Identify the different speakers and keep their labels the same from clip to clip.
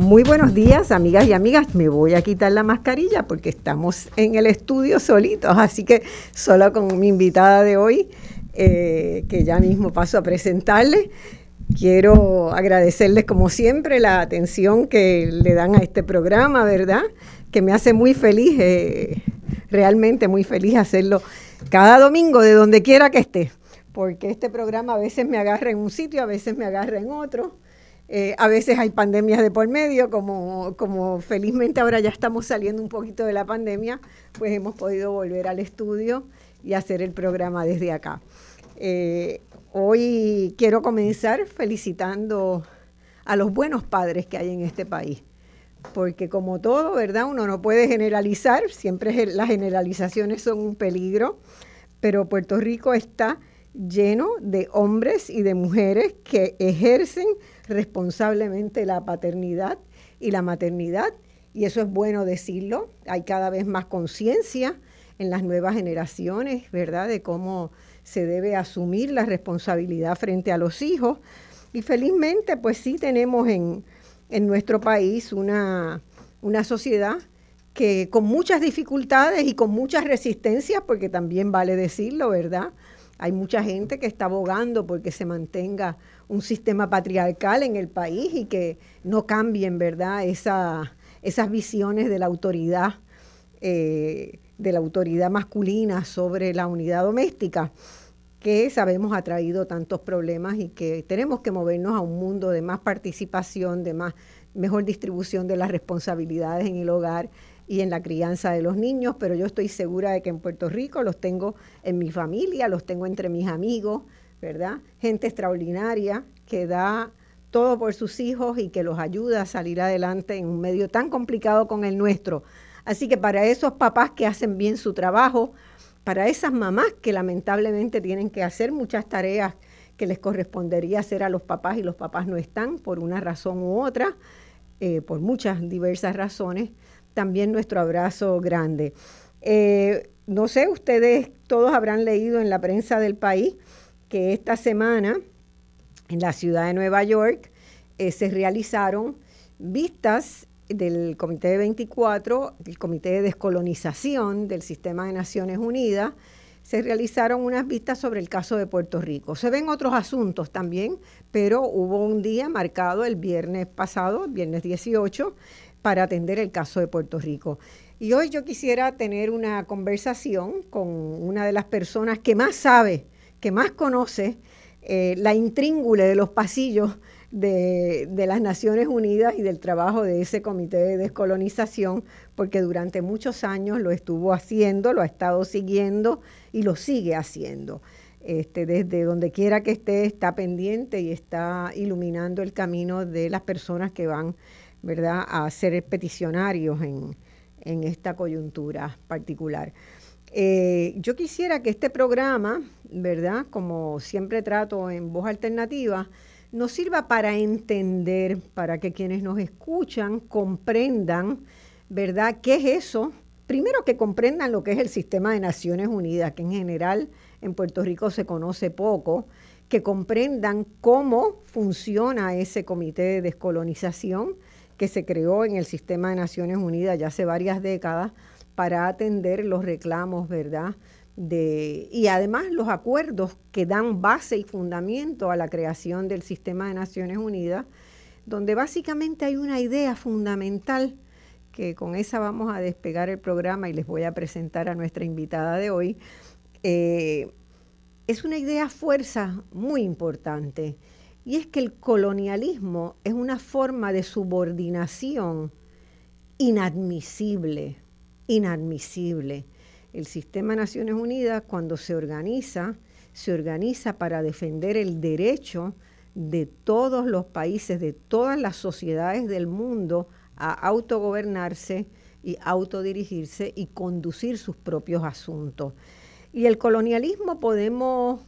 Speaker 1: Muy buenos días, amigas y amigas. Me voy a quitar la mascarilla porque estamos en el estudio solitos, así que solo con mi invitada de hoy, eh, que ya mismo paso a presentarle. Quiero agradecerles como siempre la atención que le dan a este programa, ¿verdad? Que me hace muy feliz, eh, realmente muy feliz hacerlo cada domingo de donde quiera que esté, porque este programa a veces me agarra en un sitio, a veces me agarra en otro eh, a veces hay pandemias de por medio, como, como felizmente ahora ya estamos saliendo un poquito de la pandemia, pues hemos podido volver al estudio y hacer el programa desde acá. Eh, hoy quiero comenzar felicitando a los buenos padres que hay en este país, porque como todo, ¿verdad? Uno no puede generalizar, siempre las generalizaciones son un peligro, pero Puerto Rico está lleno de hombres y de mujeres que ejercen responsablemente la paternidad y la maternidad, y eso es bueno decirlo. Hay cada vez más conciencia en las nuevas generaciones, ¿verdad?, de cómo se debe asumir la responsabilidad frente a los hijos. Y felizmente, pues sí tenemos en, en nuestro país una, una sociedad que con muchas dificultades y con muchas resistencias, porque también vale decirlo, ¿verdad? Hay mucha gente que está abogando porque se mantenga un sistema patriarcal en el país y que no cambien, ¿verdad?, Esa, esas visiones de la autoridad, eh, de la autoridad masculina sobre la unidad doméstica, que sabemos ha traído tantos problemas y que tenemos que movernos a un mundo de más participación, de más mejor distribución de las responsabilidades en el hogar y en la crianza de los niños, pero yo estoy segura de que en Puerto Rico los tengo en mi familia, los tengo entre mis amigos, ¿verdad? Gente extraordinaria que da todo por sus hijos y que los ayuda a salir adelante en un medio tan complicado con el nuestro. Así que para esos papás que hacen bien su trabajo, para esas mamás que lamentablemente tienen que hacer muchas tareas que les correspondería hacer a los papás y los papás no están por una razón u otra, eh, por muchas diversas razones, también nuestro abrazo grande. Eh, no sé, ustedes todos habrán leído en la prensa del país que esta semana en la ciudad de Nueva York eh, se realizaron vistas del Comité de 24, el Comité de Descolonización del Sistema de Naciones Unidas, se realizaron unas vistas sobre el caso de Puerto Rico. Se ven otros asuntos también, pero hubo un día marcado el viernes pasado, viernes 18, para atender el caso de Puerto Rico. Y hoy yo quisiera tener una conversación con una de las personas que más sabe que más conoce eh, la intríngule de los pasillos de, las Naciones Unidas y del trabajo de ese comité de descolonización, porque durante muchos años lo estuvo haciendo, lo ha estado siguiendo y lo sigue haciendo. Este, desde donde quiera que esté, está pendiente y está iluminando el camino de las personas que van ¿verdad? a ser peticionarios en, en esta coyuntura particular. Eh, yo quisiera que este programa, ¿verdad? Como siempre trato en voz alternativa, nos sirva para entender, para que quienes nos escuchan comprendan, ¿verdad? ¿Qué es eso? Primero que comprendan lo que es el sistema de Naciones Unidas, que en general en Puerto Rico se conoce poco, que comprendan cómo funciona ese comité de descolonización que se creó en el sistema de Naciones Unidas ya hace varias décadas para atender los reclamos, ¿verdad? Y además los acuerdos que dan base y fundamento a la creación del sistema de Naciones Unidas, donde básicamente hay una idea fundamental que con esa vamos a despegar el programa y les voy a presentar a nuestra invitada de hoy. Eh, es una idea fuerza muy importante y es que el colonialismo es una forma de subordinación inadmisible inadmisible. El sistema de Naciones Unidas, cuando se organiza, se organiza para defender el derecho de todos los países, de todas las sociedades del mundo a autogobernarse y autodirigirse y conducir sus propios asuntos. Y el colonialismo podemos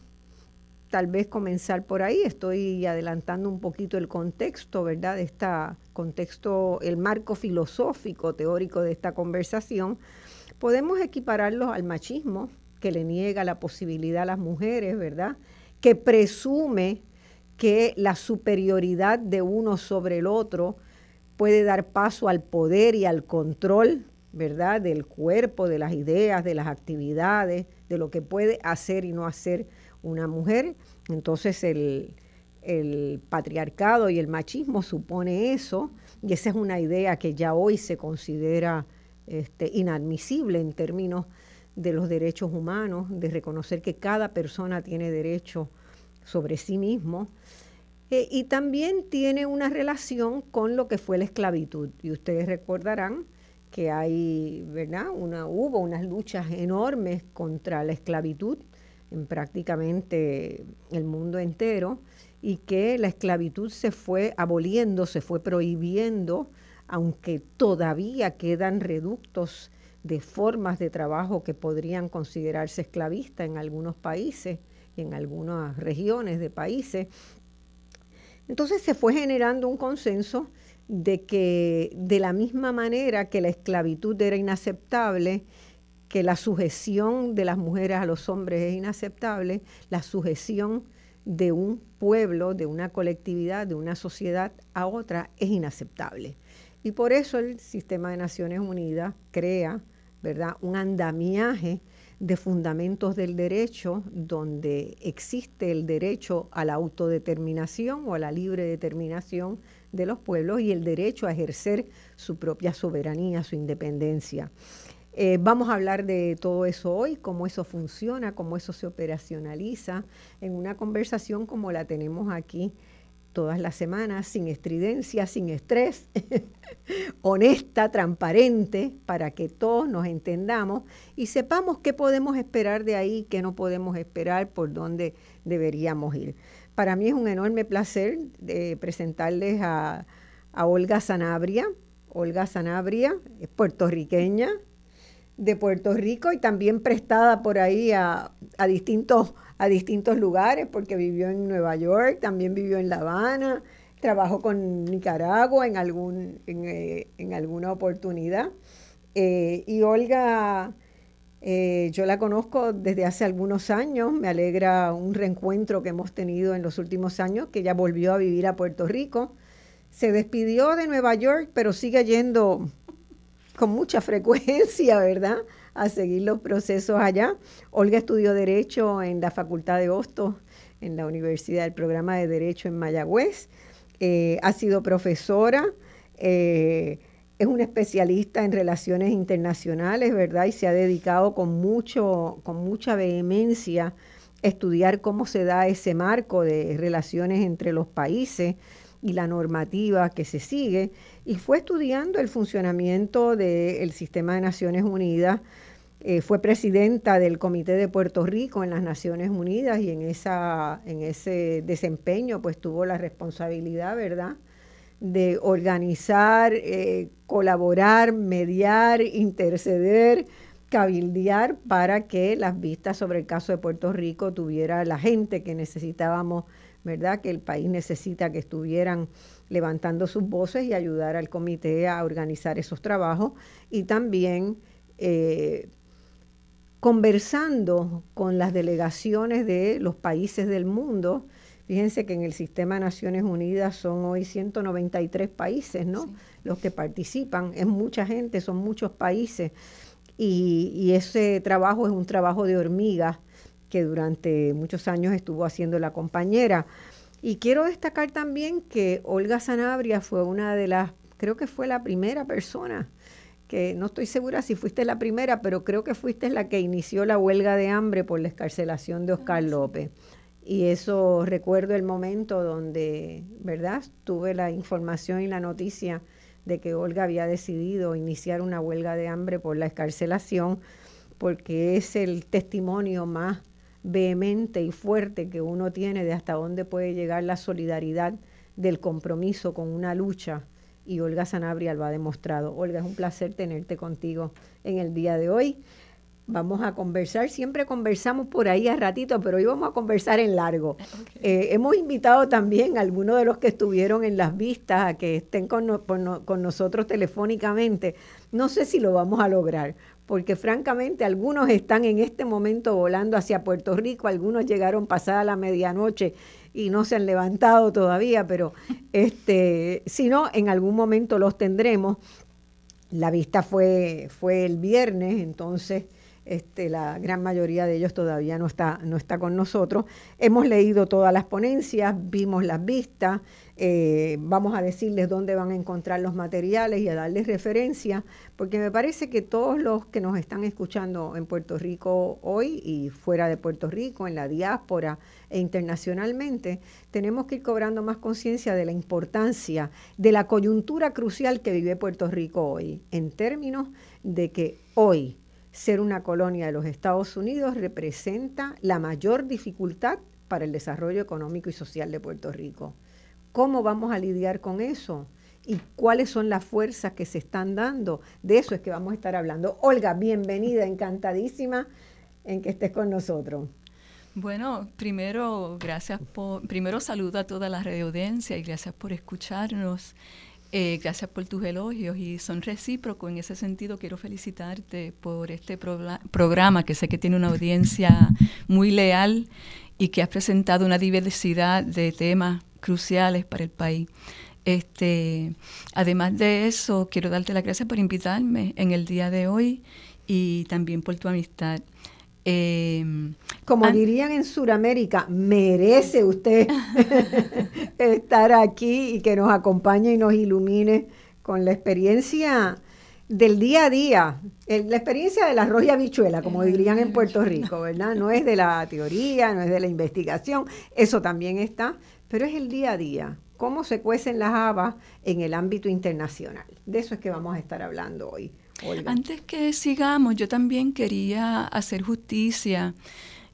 Speaker 1: tal vez comenzar por ahí. Estoy adelantando un poquito el contexto, ¿verdad? De este contexto, el marco filosófico, teórico de esta conversación. Podemos equipararlo al machismo, que le niega la posibilidad a las mujeres, ¿verdad? Que presume que la superioridad de uno sobre el otro puede dar paso al poder y al control, ¿verdad? Del cuerpo, de las ideas, de las actividades, de lo que puede hacer y no hacer una mujer. Entonces el, patriarcado y el machismo supone eso, y esa es una idea que ya hoy se considera este, inadmisible en términos de los derechos humanos, de reconocer que cada persona tiene derecho sobre sí mismo. Eh, y también tiene una relación con lo que fue la esclavitud. Y ustedes recordarán que hay, ¿verdad? Una, hubo unas luchas enormes contra la esclavitud en prácticamente el mundo entero y que la esclavitud se fue aboliendo, se fue prohibiendo, aunque todavía quedan reductos de formas de trabajo que podrían considerarse esclavistas en algunos países y en algunas regiones de países. Entonces se fue generando un consenso de que de la misma manera que la esclavitud era inaceptable, que la sujeción de las mujeres a los hombres es inaceptable, la sujeción de un pueblo, de una colectividad, de una sociedad a otra es inaceptable. Y por eso el sistema de Naciones Unidas crea, ¿verdad?, un andamiaje de fundamentos del derecho donde existe el derecho a la autodeterminación o a la libre determinación de los pueblos y el derecho a ejercer su propia soberanía, su independencia. Eh, vamos a hablar de todo eso hoy, cómo eso funciona, cómo eso se operacionaliza en una conversación como la tenemos aquí todas las semanas, sin estridencia, sin estrés, honesta, transparente, para que todos nos entendamos y sepamos qué podemos esperar de ahí, qué no podemos esperar, por dónde deberíamos ir. Para mí es un enorme placer de presentarles a, a Olga Sanabria. Olga Sanabria es puertorriqueña, de Puerto Rico y también prestada por ahí a, distintos, a distintos lugares, porque vivió en Nueva York, también vivió en La Habana, trabajó con Nicaragua en, algún, en, eh, alguna oportunidad. Eh, y Olga, eh, yo la conozco desde hace algunos años, me alegra un reencuentro que hemos tenido en los últimos años, que ella volvió a vivir a Puerto Rico. Se despidió de Nueva York, pero sigue yendo con mucha frecuencia, ¿verdad? A seguir los procesos allá. Olga estudió Derecho en la Facultad de Hostos, en la Universidad del Programa de Derecho en Mayagüez. Eh, ha sido profesora, eh, es una especialista en relaciones internacionales, ¿verdad? Y se ha dedicado con, mucho, con mucha vehemencia a estudiar cómo se da ese marco de relaciones entre los países y la normativa que se sigue, y fue estudiando el funcionamiento del sistema de Naciones Unidas. Eh, fue presidenta del Comité de Puerto Rico en las Naciones Unidas y en, esa, en ese desempeño pues tuvo la responsabilidad, ¿verdad?, de organizar, eh, colaborar, mediar, interceder, cabildear para que las vistas sobre el caso de Puerto Rico tuviera la gente que necesitábamos ¿verdad? Que el país necesita que estuvieran levantando sus voces y ayudar al comité a organizar esos trabajos y también eh, conversando con las delegaciones de los países del mundo. Fíjense que en el sistema de Naciones Unidas son hoy 193 países, ¿no? Los que participan, es mucha gente, son muchos países. Y, y ese trabajo es un trabajo de hormiga que durante muchos años estuvo haciendo la compañera. Y quiero destacar también que Olga Sanabria fue una de las, creo que fue la primera persona, que no estoy segura si fuiste la primera, pero creo que fuiste la que inició la huelga de hambre por la escarcelación de Oscar ah, López. Y eso recuerdo el momento donde, ¿verdad? Tuve la información y la noticia de que Olga había decidido iniciar una huelga de hambre por la escarcelación, porque es el testimonio más vehemente y fuerte que uno tiene de hasta dónde puede llegar la solidaridad del compromiso con una lucha y Olga Sanabria lo ha demostrado. Olga, es un placer tenerte contigo en el día de hoy. Vamos a conversar, siempre conversamos por ahí a ratito, pero hoy vamos a conversar en largo. Eh, hemos invitado también a algunos de los que estuvieron en las vistas a que estén con, con nosotros telefónicamente. No sé si lo vamos a lograr, porque francamente algunos están en este momento volando hacia Puerto Rico, algunos llegaron pasada la medianoche y no se han levantado todavía, pero este, si no, en algún momento los tendremos. La vista fue, fue el viernes, entonces este, la gran mayoría de ellos todavía no está, no está con nosotros. Hemos leído todas las ponencias, vimos las vistas, eh, vamos a decirles dónde van a encontrar los materiales y a darles referencia, porque me parece que todos los que nos están escuchando en Puerto Rico hoy y fuera de Puerto Rico, en la diáspora e internacionalmente, tenemos que ir cobrando más conciencia de la importancia de la coyuntura crucial que vive Puerto Rico hoy, en términos de que hoy ser una colonia de los Estados Unidos representa la mayor dificultad para el desarrollo económico y social de Puerto Rico. ¿Cómo vamos a lidiar con eso? ¿Y cuáles son las fuerzas que se están dando? De eso es que vamos a estar hablando. Olga, bienvenida, encantadísima en que estés con nosotros.
Speaker 2: Bueno, primero, gracias por, primero saludo a toda la audiencia y gracias por escucharnos. Eh, gracias por tus elogios y son recíprocos. En ese sentido, quiero felicitarte por este programa que sé que tiene una audiencia muy leal y que has presentado una diversidad de temas cruciales para el país. Este, además de eso, quiero darte las gracias por invitarme en el día de hoy y también por tu amistad.
Speaker 1: Em, Como dirían en Sudamérica, merece usted estar aquí y que nos acompañe y nos ilumine con la experiencia del día a día, la experiencia de la roya bichuela, como dirían en Puerto Rico, ¿verdad? No es de la teoría, no es de la investigación, eso también está, pero es el día a día, cómo se cuecen las habas en el ámbito internacional. De eso es que vamos a estar hablando hoy.
Speaker 2: Antes que sigamos, yo también quería hacer justicia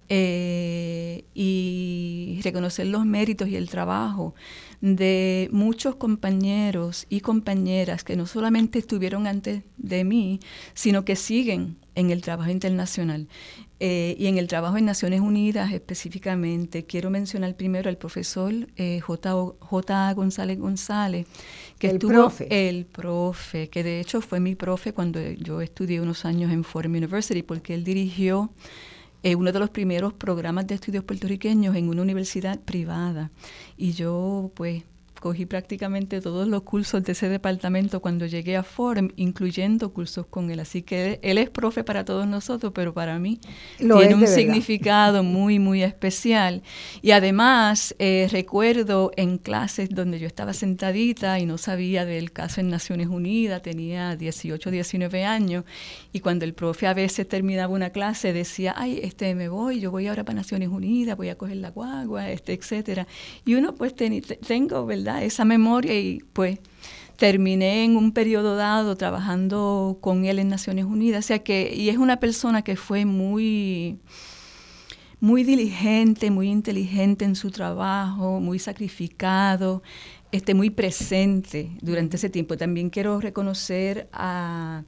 Speaker 2: eh, y reconocer los méritos y el trabajo de muchos compañeros y compañeras que no solamente estuvieron antes de mí, sino que siguen en el trabajo internacional. Eh, y en el trabajo en Naciones Unidas específicamente, quiero mencionar primero al profesor eh, J. González González, que
Speaker 1: el
Speaker 2: estuvo
Speaker 1: profe.
Speaker 2: el profe, que de hecho fue mi profe cuando yo estudié unos años en Fordham University, porque él dirigió eh, uno de los primeros programas de estudios puertorriqueños en una universidad privada. Y yo, pues, cogí prácticamente todos los cursos de ese departamento cuando llegué a Forum, incluyendo cursos con él. Así que él, es profe para todos nosotros, pero para mí tiene un significado muy, muy especial. Y además eh, recuerdo en clases donde yo estaba sentadita y no sabía del caso en Naciones Unidas, tenía 18, 19 años, y cuando el profe a veces terminaba una clase decía, ay, este me voy, yo voy ahora para Naciones Unidas, voy a coger la guagua, este, etcétera. Y uno pues tengo, ¿verdad? Esa memoria y pues terminé en un periodo dado trabajando con él en Naciones Unidas, o sea que, y es una persona que fue muy, muy diligente, muy inteligente en su trabajo, muy sacrificado, este, muy presente durante ese tiempo. También quiero reconocer a,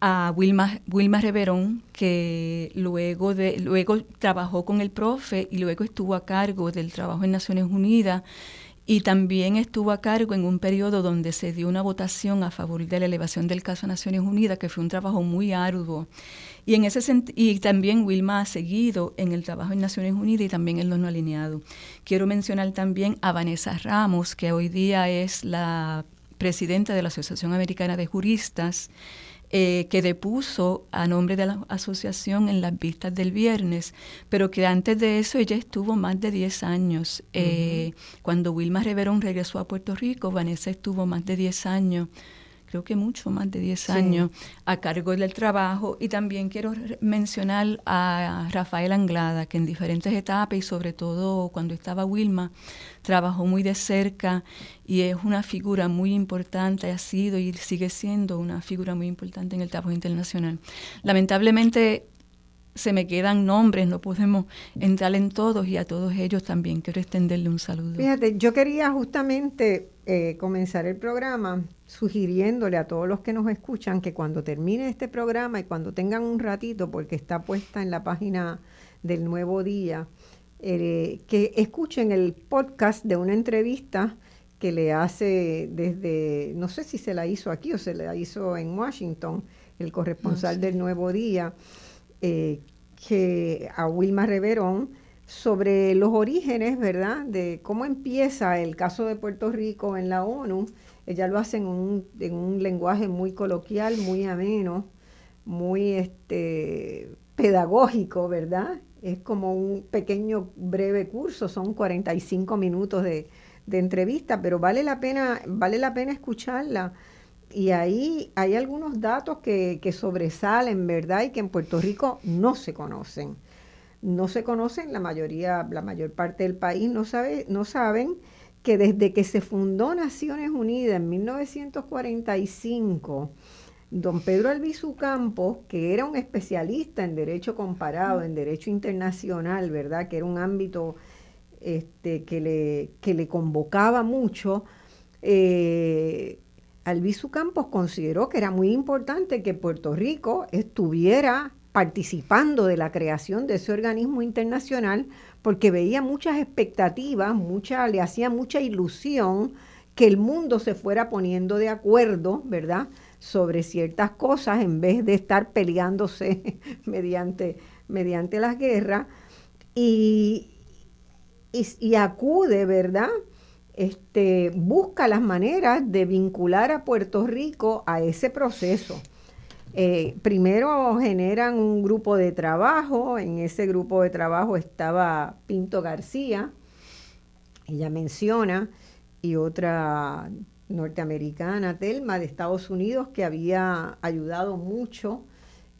Speaker 2: a Wilma, Wilma Reverón, que luego, de, luego trabajó con el profe y luego estuvo a cargo del trabajo en Naciones Unidas y también estuvo a cargo en un periodo donde se dio una votación a favor de la elevación del caso a Naciones Unidas, que fue un trabajo muy arduo. Y, en ese y también Wilma ha seguido en el trabajo en Naciones Unidas y también en lo no alineado. Quiero mencionar también a Vanessa Ramos, que hoy día es la presidenta de la Asociación Americana de Juristas eh, que depuso a nombre de la asociación en las vistas del viernes, pero que antes de eso ella estuvo más de 10 años. Eh, cuando Wilma Reverón regresó a Puerto Rico, Vanessa estuvo más de 10 años creo que mucho más de 10 años a cargo del trabajo. Y también quiero mencionar a Rafael Anglada, que en diferentes etapas y sobre todo cuando estaba Wilma, trabajó muy de cerca y es una figura muy importante, ha sido y sigue siendo una figura muy importante en el trabajo internacional. Lamentablemente se me quedan nombres, no podemos entrar en todos y a todos ellos también. Quiero extenderle un saludo.
Speaker 1: Fíjate, yo quería justamente eh, comenzar el programa sugiriéndole a todos los que nos escuchan que cuando termine este programa y cuando tengan un ratito, porque está puesta en la página del Nuevo Día, eh, que escuchen el podcast de una entrevista que le hace desde, no sé si se la hizo aquí o se la hizo en Washington, el corresponsal del Nuevo Día, eh, que a Wilma Reverón, sobre los orígenes, ¿verdad?, de cómo empieza el caso de Puerto Rico en la ONU. Ella lo hace en un, en un lenguaje muy coloquial, muy ameno, muy este, pedagógico, ¿verdad? Es como un pequeño breve curso, son 45 minutos de, de entrevista, pero vale la pena, vale la pena escucharla. Y ahí hay algunos datos que, que sobresalen, ¿verdad? Y que en Puerto Rico no se conocen. No se conocen, la mayoría, la mayor parte del país no, sabe, no saben que desde que se fundó Naciones Unidas en 1945, don Pedro Albizu Campos, que era un especialista en derecho comparado, en derecho internacional, ¿verdad? Que era un ámbito este, que, le, que le convocaba mucho, eh, Albizu Campos consideró que era muy importante que Puerto Rico estuviera participando de la creación de ese organismo internacional porque veía muchas expectativas, mucha, le hacía mucha ilusión que el mundo se fuera poniendo de acuerdo, ¿verdad?, sobre ciertas cosas en vez de estar peleándose mediante, mediante las guerras. Y, y, acude, ¿verdad? Este, busca las maneras de vincular a Puerto Rico a ese proceso. Eh, primero generan un grupo de trabajo, en ese grupo de trabajo estaba Pinto García, ella menciona, y otra norteamericana, Telma, de Estados Unidos, que había ayudado mucho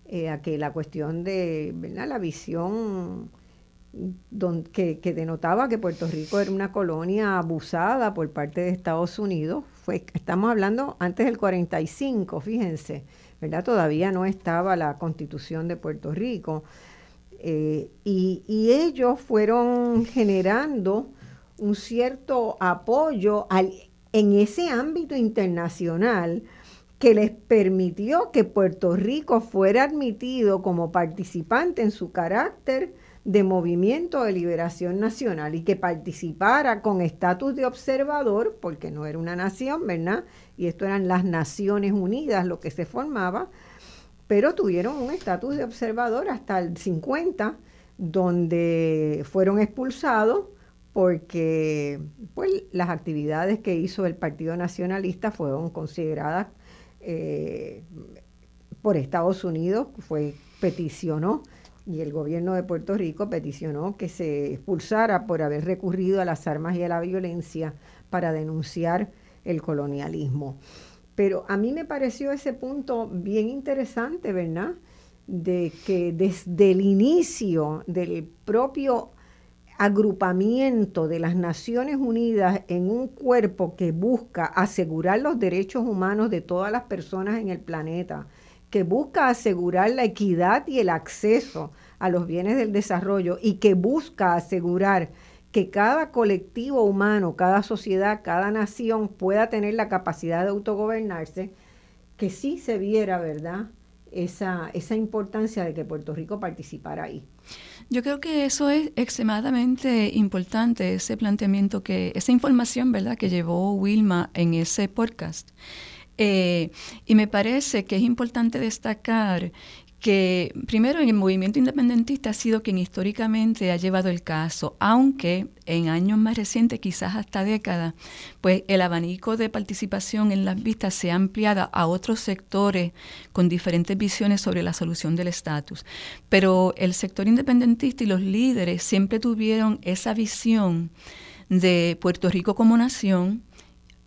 Speaker 1: eh, a que la cuestión de la visión que, denotaba que Puerto Rico era una colonia abusada por parte de Estados Unidos. Fue, estamos hablando antes del 45, fíjense, ¿verdad? Todavía no estaba la constitución de Puerto Rico. Eh, y, y, ellos fueron generando un cierto apoyo al, en ese ámbito internacional que les permitió que Puerto Rico fuera admitido como participante en su carácter de movimiento de liberación nacional y que participara con estatus de observador, porque no era una nación, ¿verdad? Y esto eran las Naciones Unidas lo que se formaba, pero tuvieron un estatus de observador hasta el 50, donde fueron expulsados porque pues, las actividades que hizo el Partido Nacionalista fueron consideradas eh, por Estados Unidos, fue peticionó y el gobierno de Puerto Rico peticionó que se expulsara por haber recurrido a las armas y a la violencia para denunciar el colonialismo. Pero a mí me pareció ese punto bien interesante, ¿verdad? De que desde el inicio del propio agrupamiento de las Naciones Unidas en un cuerpo que busca asegurar los derechos humanos de todas las personas en el planeta, que busca asegurar la equidad y el acceso a los bienes del desarrollo y que busca asegurar que cada colectivo humano, cada sociedad, cada nación pueda tener la capacidad de autogobernarse, que sí se viera, ¿verdad? Esa, esa importancia de que Puerto Rico participara ahí.
Speaker 2: Yo creo que eso es extremadamente importante, ese planteamiento que, esa información, ¿verdad?, que llevó Wilma en ese podcast. Eh, y me parece que es importante destacar que primero en el movimiento independentista ha sido quien históricamente ha llevado el caso, aunque en años más recientes, quizás hasta décadas, pues el abanico de participación en las vistas se ha ampliado a otros sectores con diferentes visiones sobre la solución del estatus. Pero el sector independentista y los líderes siempre tuvieron esa visión de Puerto Rico como nación,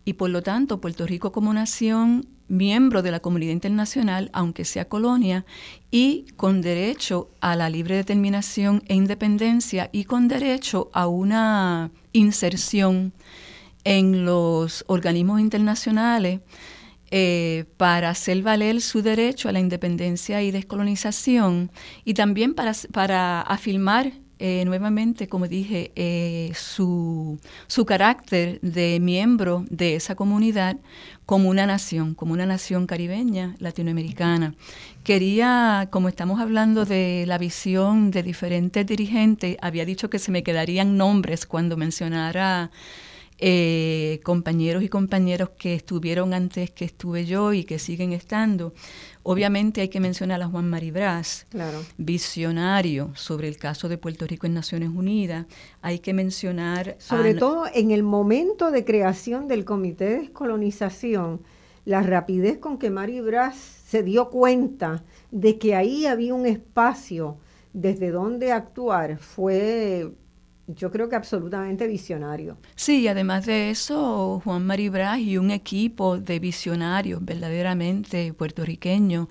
Speaker 2: y por lo tanto Puerto Rico como nación miembro de la comunidad internacional, aunque sea colonia, y con derecho a la libre determinación e independencia y con derecho a una inserción en los organismos internacionales eh, para hacer valer su derecho a la independencia y descolonización y también para, para afirmar eh, nuevamente, como dije, eh, su, su carácter de miembro de esa comunidad como una nación, como una nación caribeña, latinoamericana. Quería, como estamos hablando de la visión de diferentes dirigentes, había dicho que se me quedarían nombres cuando mencionara eh, compañeros y compañeros que estuvieron antes que estuve yo y que siguen estando. Obviamente hay que mencionar a Juan Maribras,
Speaker 1: claro.
Speaker 2: visionario sobre el caso de Puerto Rico en Naciones Unidas. Hay que mencionar...
Speaker 1: Sobre todo en el momento de creación del Comité de Descolonización, la rapidez con que Maribras se dio cuenta de que ahí había un espacio desde donde actuar fue yo creo que absolutamente visionario.
Speaker 2: Sí, además de eso, Juan Maribras y un equipo de visionarios verdaderamente puertorriqueños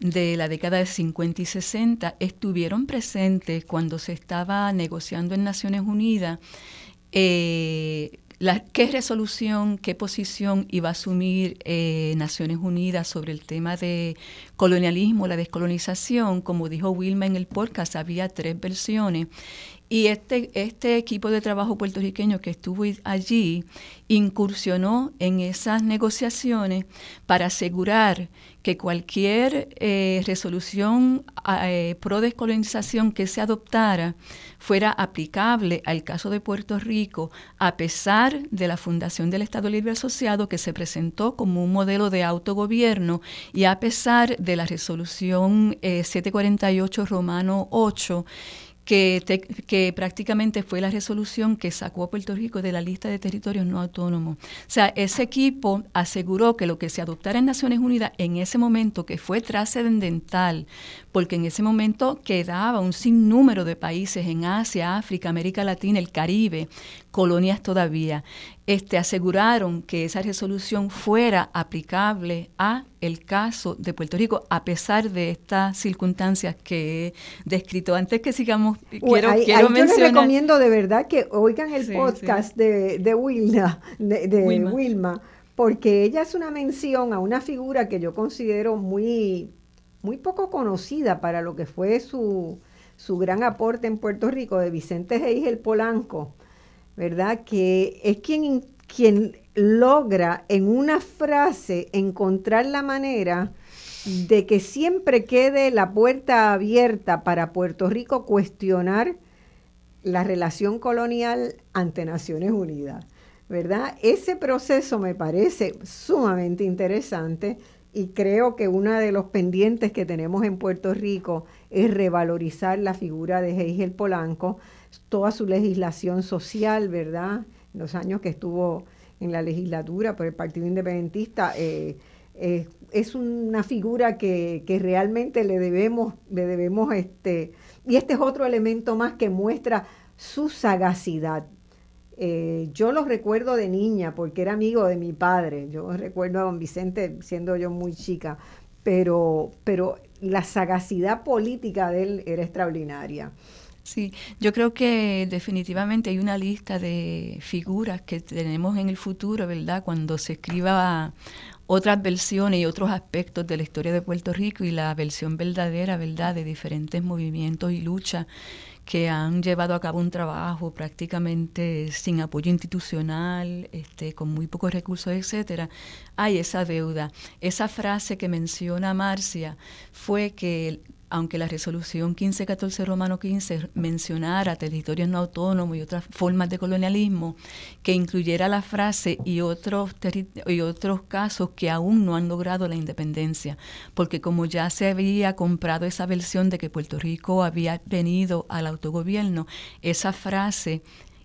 Speaker 2: de la década de 50 y 60 estuvieron presentes cuando se estaba negociando en Naciones Unidas eh, qué resolución, qué posición iba a asumir eh, Naciones Unidas sobre el tema de colonialismo, la descolonización. Como dijo Wilma en el podcast, había tres versiones y este, este equipo de trabajo puertorriqueño que estuvo allí incursionó en esas negociaciones para asegurar que cualquier eh, resolución eh, pro descolonización que se adoptara fuera aplicable al caso de Puerto Rico, a pesar de la fundación del Estado Libre Asociado que se presentó como un modelo de autogobierno y a pesar de la resolución 748 eh, Romano 8 que, que, prácticamente fue la resolución que sacó a Puerto Rico de la lista de territorios no autónomos. O sea, ese equipo aseguró que lo que se adoptara en Naciones Unidas en ese momento, que fue trascendental, porque en ese momento quedaba un sinnúmero de países en Asia, África, América Latina, el Caribe, colonias todavía, este, aseguraron que esa resolución fuera aplicable a el caso de Puerto Rico, a pesar de estas circunstancias que he descrito. Antes que sigamos, quiero, quiero mencionar... Yo
Speaker 1: les recomiendo de verdad que oigan el podcast De, de, Wilma, de, Wilma. porque ella es una mención a una figura que yo considero muy, muy poco conocida para lo que fue su, su gran aporte en Puerto Rico, de Vicente el Polanco ¿verdad? Que es quien, quien logra en una frase encontrar la manera de que siempre quede la puerta abierta para Puerto Rico cuestionar la relación colonial ante Naciones Unidas, ¿verdad? Ese proceso me parece sumamente interesante y creo que uno de los pendientes que tenemos en Puerto Rico es revalorizar la figura de Heigel Polanco, toda su legislación social, ¿verdad? Los años que estuvo en la legislatura por el Partido Independentista, eh, eh, es una figura que, realmente le debemos, le debemos este, y este es otro elemento más que muestra su sagacidad. Eh, yo lo recuerdo de niña porque era amigo de mi padre. Yo recuerdo a don Vicente siendo yo muy chica, pero la sagacidad política de él era extraordinaria.
Speaker 2: Sí, yo creo que definitivamente hay una lista de figuras que tenemos en el futuro, ¿verdad? Cuando se escriba otras versiones y otros aspectos de la historia de Puerto Rico y la versión verdadera, ¿verdad?, de diferentes movimientos y luchas que han llevado a cabo un trabajo prácticamente sin apoyo institucional, este, con muy pocos recursos, etcétera, hay esa deuda. Esa frase que menciona Marcia fue que aunque la resolución 1514 romano 15 mencionara territorios no autónomos y otras formas de colonialismo, que incluyera la frase y otros, y otros casos que aún no han logrado la independencia, porque como ya se había comprado esa versión de que Puerto Rico había venido al autogobierno, esa frase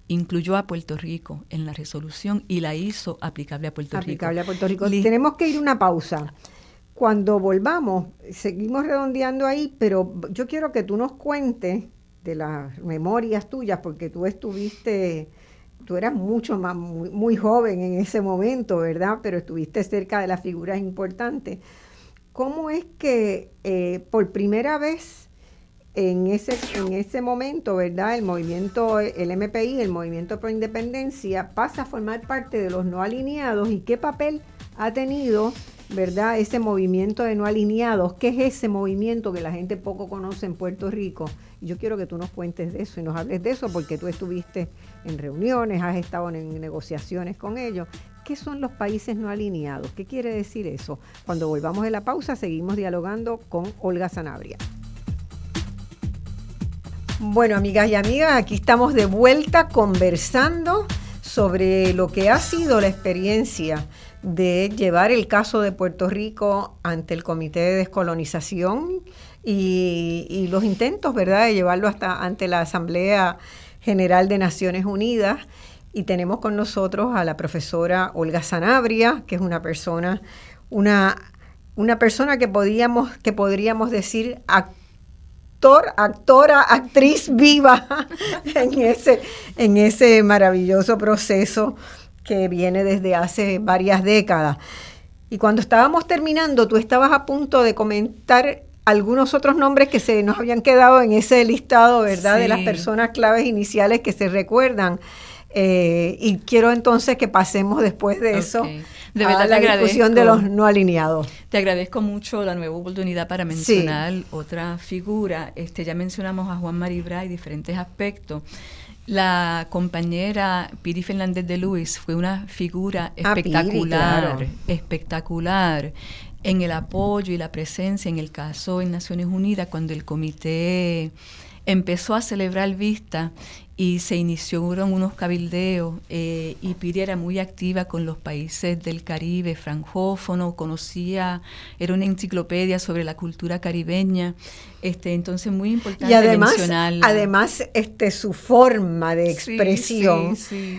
Speaker 2: incluyó a Puerto Rico en la resolución y la hizo aplicable a Puerto
Speaker 1: Rico. Aplicable a Puerto Rico. Tenemos que ir una pausa. Cuando volvamos, seguimos redondeando ahí, pero yo quiero que tú nos cuentes de las memorias tuyas, porque tú estuviste, tú eras mucho más, muy, joven en ese momento, ¿verdad? Pero estuviste cerca de las figuras importantes. ¿Cómo es que eh, por primera vez en ese, en ese momento, ¿verdad? El movimiento, el MPI, el movimiento pro independencia, pasa a formar parte de los no alineados y qué papel ha tenido ¿verdad? Ese movimiento de no alineados. ¿Qué es ese movimiento que la gente poco conoce en Puerto Rico? Yo quiero que tú nos cuentes de eso y nos hables de eso porque tú estuviste en reuniones, has estado en negociaciones con ellos. ¿Qué son los países no alineados? ¿Qué quiere decir eso? Cuando volvamos de la pausa, seguimos dialogando con Olga Sanabria. Bueno, amigas y amigas, aquí estamos de vuelta conversando sobre lo que ha sido la experiencia de llevar el caso de Puerto Rico ante el Comité de Descolonización y, los intentos, ¿verdad?, de llevarlo hasta ante la Asamblea General de Naciones Unidas. Y tenemos con nosotros a la profesora Olga Sanabria, que es una persona, una, una persona que podríamos, que podríamos decir actor, actora, actriz viva en ese, en ese maravilloso proceso que viene desde hace varias décadas. Y cuando estábamos terminando, tú estabas a punto de comentar algunos otros nombres que se nos habían quedado en ese listado, ¿verdad? De las personas claves iniciales que se recuerdan. Eh, y quiero entonces que pasemos después de eso de a la discusión de los no alineados.
Speaker 2: Te agradezco mucho la nueva oportunidad para mencionar otra figura. Este, ya mencionamos a Juan Maribra y diferentes aspectos. La compañera Piri Fernández de Luis fue una figura ah, espectacular, espectacular en el apoyo y la presencia en el caso en Naciones Unidas cuando el comité empezó a celebrar vista y se iniciaron unos cabildeos eh, y Piri era muy activa con los países del Caribe, francófono, conocía, era una enciclopedia sobre la cultura caribeña, este, entonces muy importante
Speaker 1: y además, Además, este, su forma de expresión,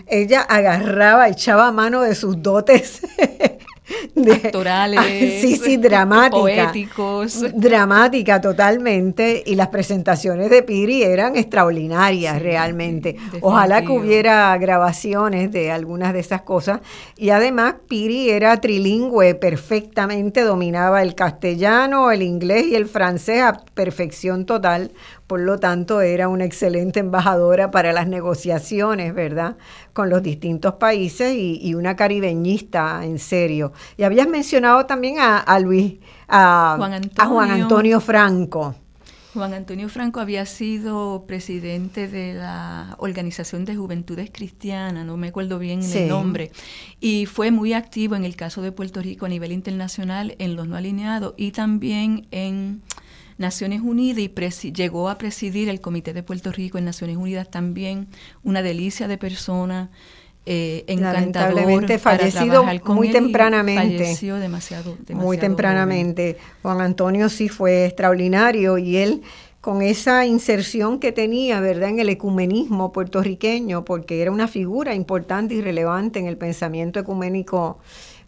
Speaker 1: ella agarraba, echaba mano de sus dotes
Speaker 2: de, actorales,
Speaker 1: sí, sí, dramática,
Speaker 2: poéticos.
Speaker 1: Dramática totalmente. Y las presentaciones de Piri eran extraordinarias realmente. Ojalá que hubiera grabaciones de algunas de esas cosas. Y además Piri era trilingüe, perfectamente dominaba el castellano, el inglés y el francés a perfección total por lo tanto era una excelente embajadora para las negociaciones, ¿verdad?, con los distintos países y, una caribeñista en serio. Y habías mencionado también a, Luis, a Juan, Antonio, Franco.
Speaker 2: Juan Antonio Franco había sido presidente de la Organización de Juventudes Cristianas, no me acuerdo bien el nombre, y fue muy activo en el caso de Puerto Rico a nivel internacional en los no alineados y también en Naciones Unidas y llegó a presidir el Comité de Puerto Rico en Naciones Unidas también, una delicia de persona. Eh,
Speaker 1: Lamentablemente fallecido muy tempranamente.
Speaker 2: Falleció demasiado,
Speaker 1: Muy tempranamente. Juan Antonio sí fue extraordinario y él con esa inserción que tenía, ¿verdad?, en el ecumenismo puertorriqueño, porque era una figura importante y relevante en el pensamiento ecuménico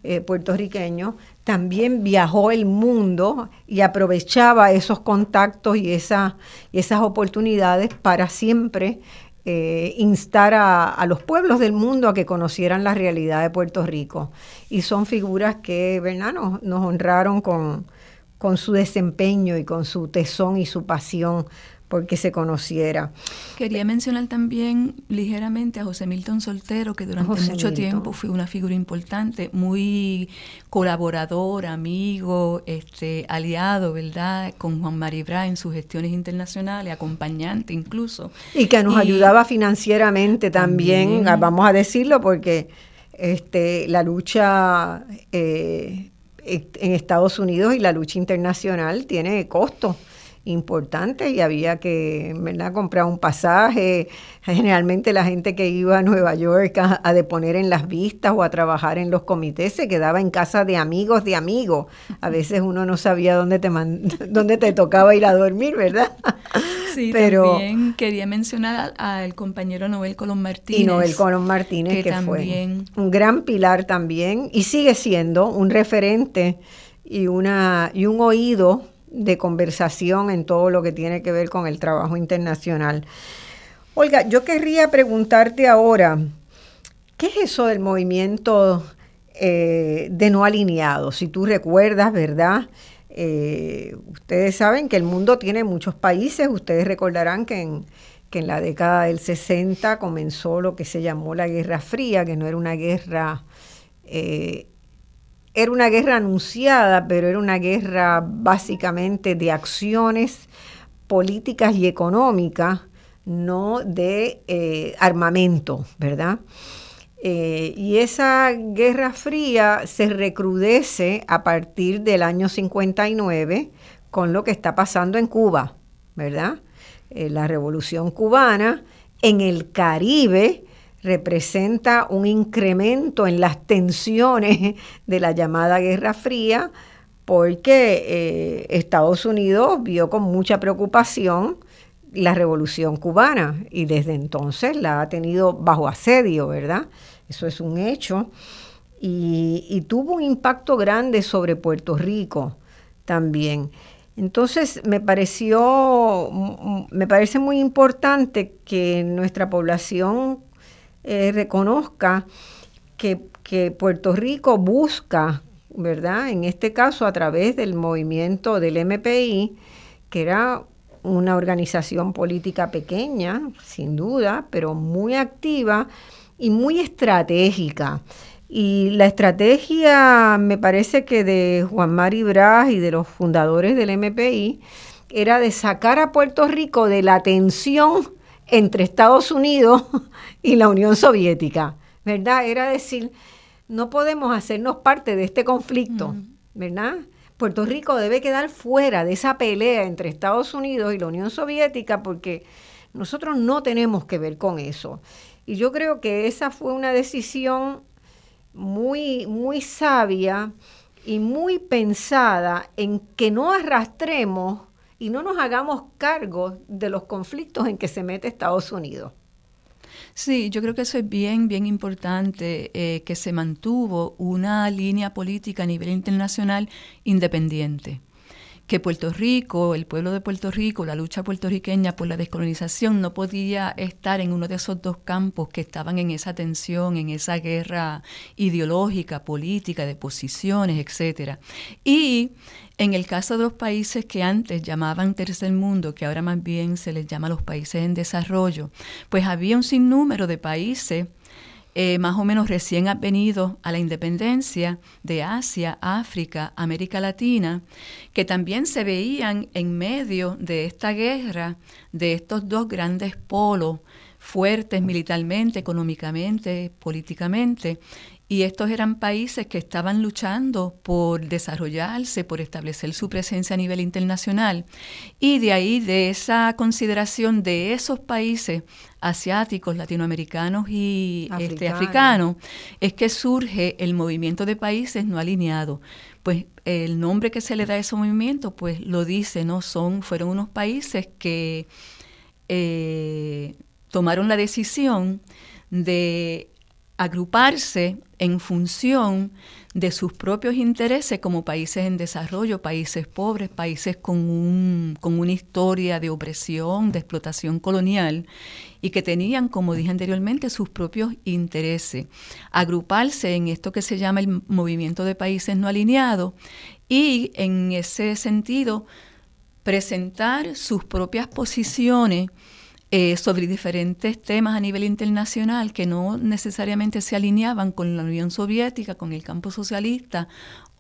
Speaker 1: eh, puertorriqueño, también viajó el mundo y aprovechaba esos contactos y, esa, esas oportunidades para siempre eh, instar a, los pueblos del mundo a que conocieran la realidad de Puerto Rico. Y son figuras que ¿verdad? Nos, nos honraron con, con su desempeño y con su tesón y su pasión porque se conociera.
Speaker 2: Quería mencionar también ligeramente a José Milton Soltero, que durante mucho tiempo fue una figura importante, muy colaborador, amigo, este, aliado, ¿verdad?, con Juan Maribra en sus gestiones internacionales, acompañante incluso.
Speaker 1: Y que nos ayudaba financieramente también, vamos a decirlo, porque este, la lucha eh, en Estados Unidos y la lucha internacional tiene costos importante y había que ¿verdad? comprar un pasaje. Generalmente la gente que iba a Nueva York a, deponer en las vistas o a trabajar en los comités se quedaba en casa de amigos de amigos. A veces uno no sabía dónde te, dónde te tocaba ir a dormir, ¿verdad?
Speaker 2: Sí, Pero, también quería mencionar al compañero Noel Colón Martínez.
Speaker 1: Y Noel Colón Martínez, que, fue un gran pilar también y sigue siendo un referente y, una, y un oído de conversación en todo lo que tiene que ver con el trabajo internacional. Olga, yo querría preguntarte ahora, ¿qué es eso del movimiento eh, de no alineados? Si tú recuerdas, ¿verdad? Eh, ustedes saben que el mundo tiene muchos países, ustedes recordarán que en, que en la década del 60 comenzó lo que se llamó la Guerra Fría, que no era una guerra eh, era una guerra anunciada, pero era una guerra básicamente de acciones políticas y económicas, no de eh, armamento, ¿verdad? Eh, y esa guerra fría se recrudece a partir del año 59 con lo que está pasando en Cuba, ¿verdad? Eh, la revolución cubana en el Caribe representa un incremento en las tensiones de la llamada Guerra Fría, porque eh, Estados Unidos vio con mucha preocupación la revolución cubana y desde entonces la ha tenido bajo asedio, ¿verdad? Eso es un hecho. Y, y tuvo un impacto grande sobre Puerto Rico también. Entonces me pareció, me parece muy importante que nuestra población eh, reconozca que, Puerto Rico busca, ¿verdad? En este caso a través del movimiento del MPI, que era una organización política pequeña, sin duda, pero muy activa y muy estratégica. Y la estrategia, me parece que de Juan Mari Brás y de los fundadores del MPI, era de sacar a Puerto Rico de la tensión entre Estados Unidos y la Unión Soviética, ¿verdad? Era decir, no podemos hacernos parte de este conflicto, ¿verdad? Puerto Rico debe quedar fuera de esa pelea entre Estados Unidos y la Unión Soviética porque nosotros no tenemos que ver con eso. Y yo creo que esa fue una decisión muy, muy sabia y muy pensada en que no arrastremos y no nos hagamos cargo de los conflictos en que se mete Estados Unidos.
Speaker 2: Sí, yo creo que eso es bien, bien importante, eh, que se mantuvo una línea política a nivel internacional independiente que Puerto Rico, el pueblo de Puerto Rico, la lucha puertorriqueña por la descolonización no podía estar en uno de esos dos campos que estaban en esa tensión, en esa guerra ideológica, política, de posiciones, etcétera. Y en el caso de los países que antes llamaban tercer mundo, que ahora más bien se les llama los países en desarrollo, pues había un sinnúmero de países eh, más o menos recién venido a la independencia de Asia, África, América Latina, que también se veían en medio de esta guerra, de estos dos grandes polos fuertes militarmente, económicamente, políticamente, y estos eran países que estaban luchando por desarrollarse, por establecer su presencia a nivel internacional. Y de ahí, de esa consideración de esos países asiáticos, latinoamericanos y este, africanos, es que surge el movimiento de países no alineados. Pues el nombre que se le da a ese movimiento, pues lo dice, ¿no? Son, fueron unos países que eh, tomaron la decisión de agruparse en función de sus propios intereses como países en desarrollo, países pobres, países con, con una historia de opresión, de explotación colonial y que tenían, como dije anteriormente, sus propios intereses. Agruparse en esto que se llama el movimiento de países no alineados y en ese sentido presentar sus propias posiciones eh, sobre diferentes temas a nivel internacional que no necesariamente se alineaban con la Unión Soviética, con el campo socialista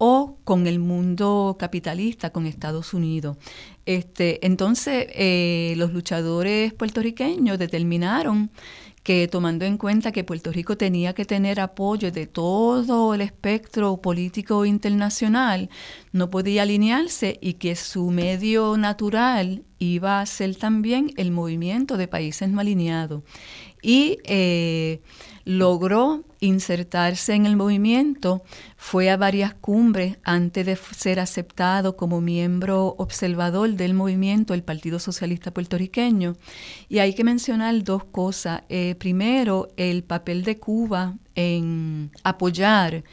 Speaker 2: o con el mundo capitalista, con Estados Unidos. Este, entonces, eh, los luchadores puertorriqueños determinaron que tomando en cuenta que Puerto Rico tenía que tener apoyo de todo el espectro político internacional, no podía alinearse y que su medio natural iba a ser también el movimiento de países no alineados. Y eh, logró insertarse en el movimiento, fue a varias cumbres antes de ser aceptado como miembro observador del movimiento, el Partido Socialista Puertorriqueño. Y hay que mencionar dos cosas. Eh, primero, el papel de Cuba en apoyar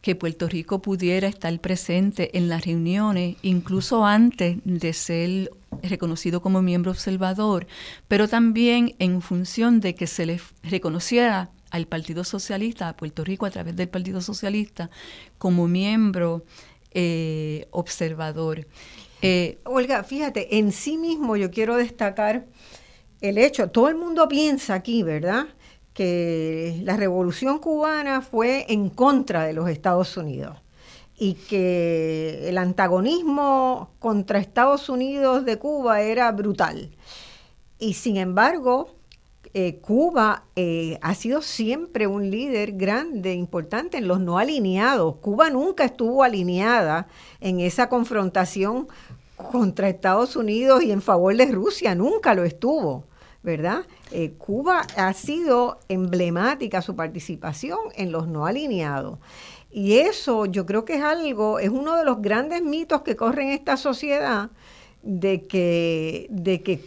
Speaker 2: que Puerto Rico pudiera estar presente en las reuniones, incluso antes de ser reconocido como miembro observador, pero también en función de que se le reconociera al Partido Socialista, a Puerto Rico a través del Partido Socialista, como miembro eh, observador.
Speaker 1: Eh, Olga, fíjate, en sí mismo yo quiero destacar el hecho, todo el mundo piensa aquí, ¿verdad? Que la revolución cubana fue en contra de los Estados Unidos. y que el antagonismo contra Estados Unidos de Cuba era brutal. Y sin embargo, eh, Cuba eh, ha sido siempre un líder grande, importante en los no alineados. Cuba nunca estuvo alineada en esa confrontación contra Estados Unidos y en favor de Rusia, nunca lo estuvo. ¿Verdad? Eh, Cuba ha sido emblemática su participación en los no alineados. Y eso yo creo que es algo, es uno de los grandes mitos que corren en esta sociedad de que, de que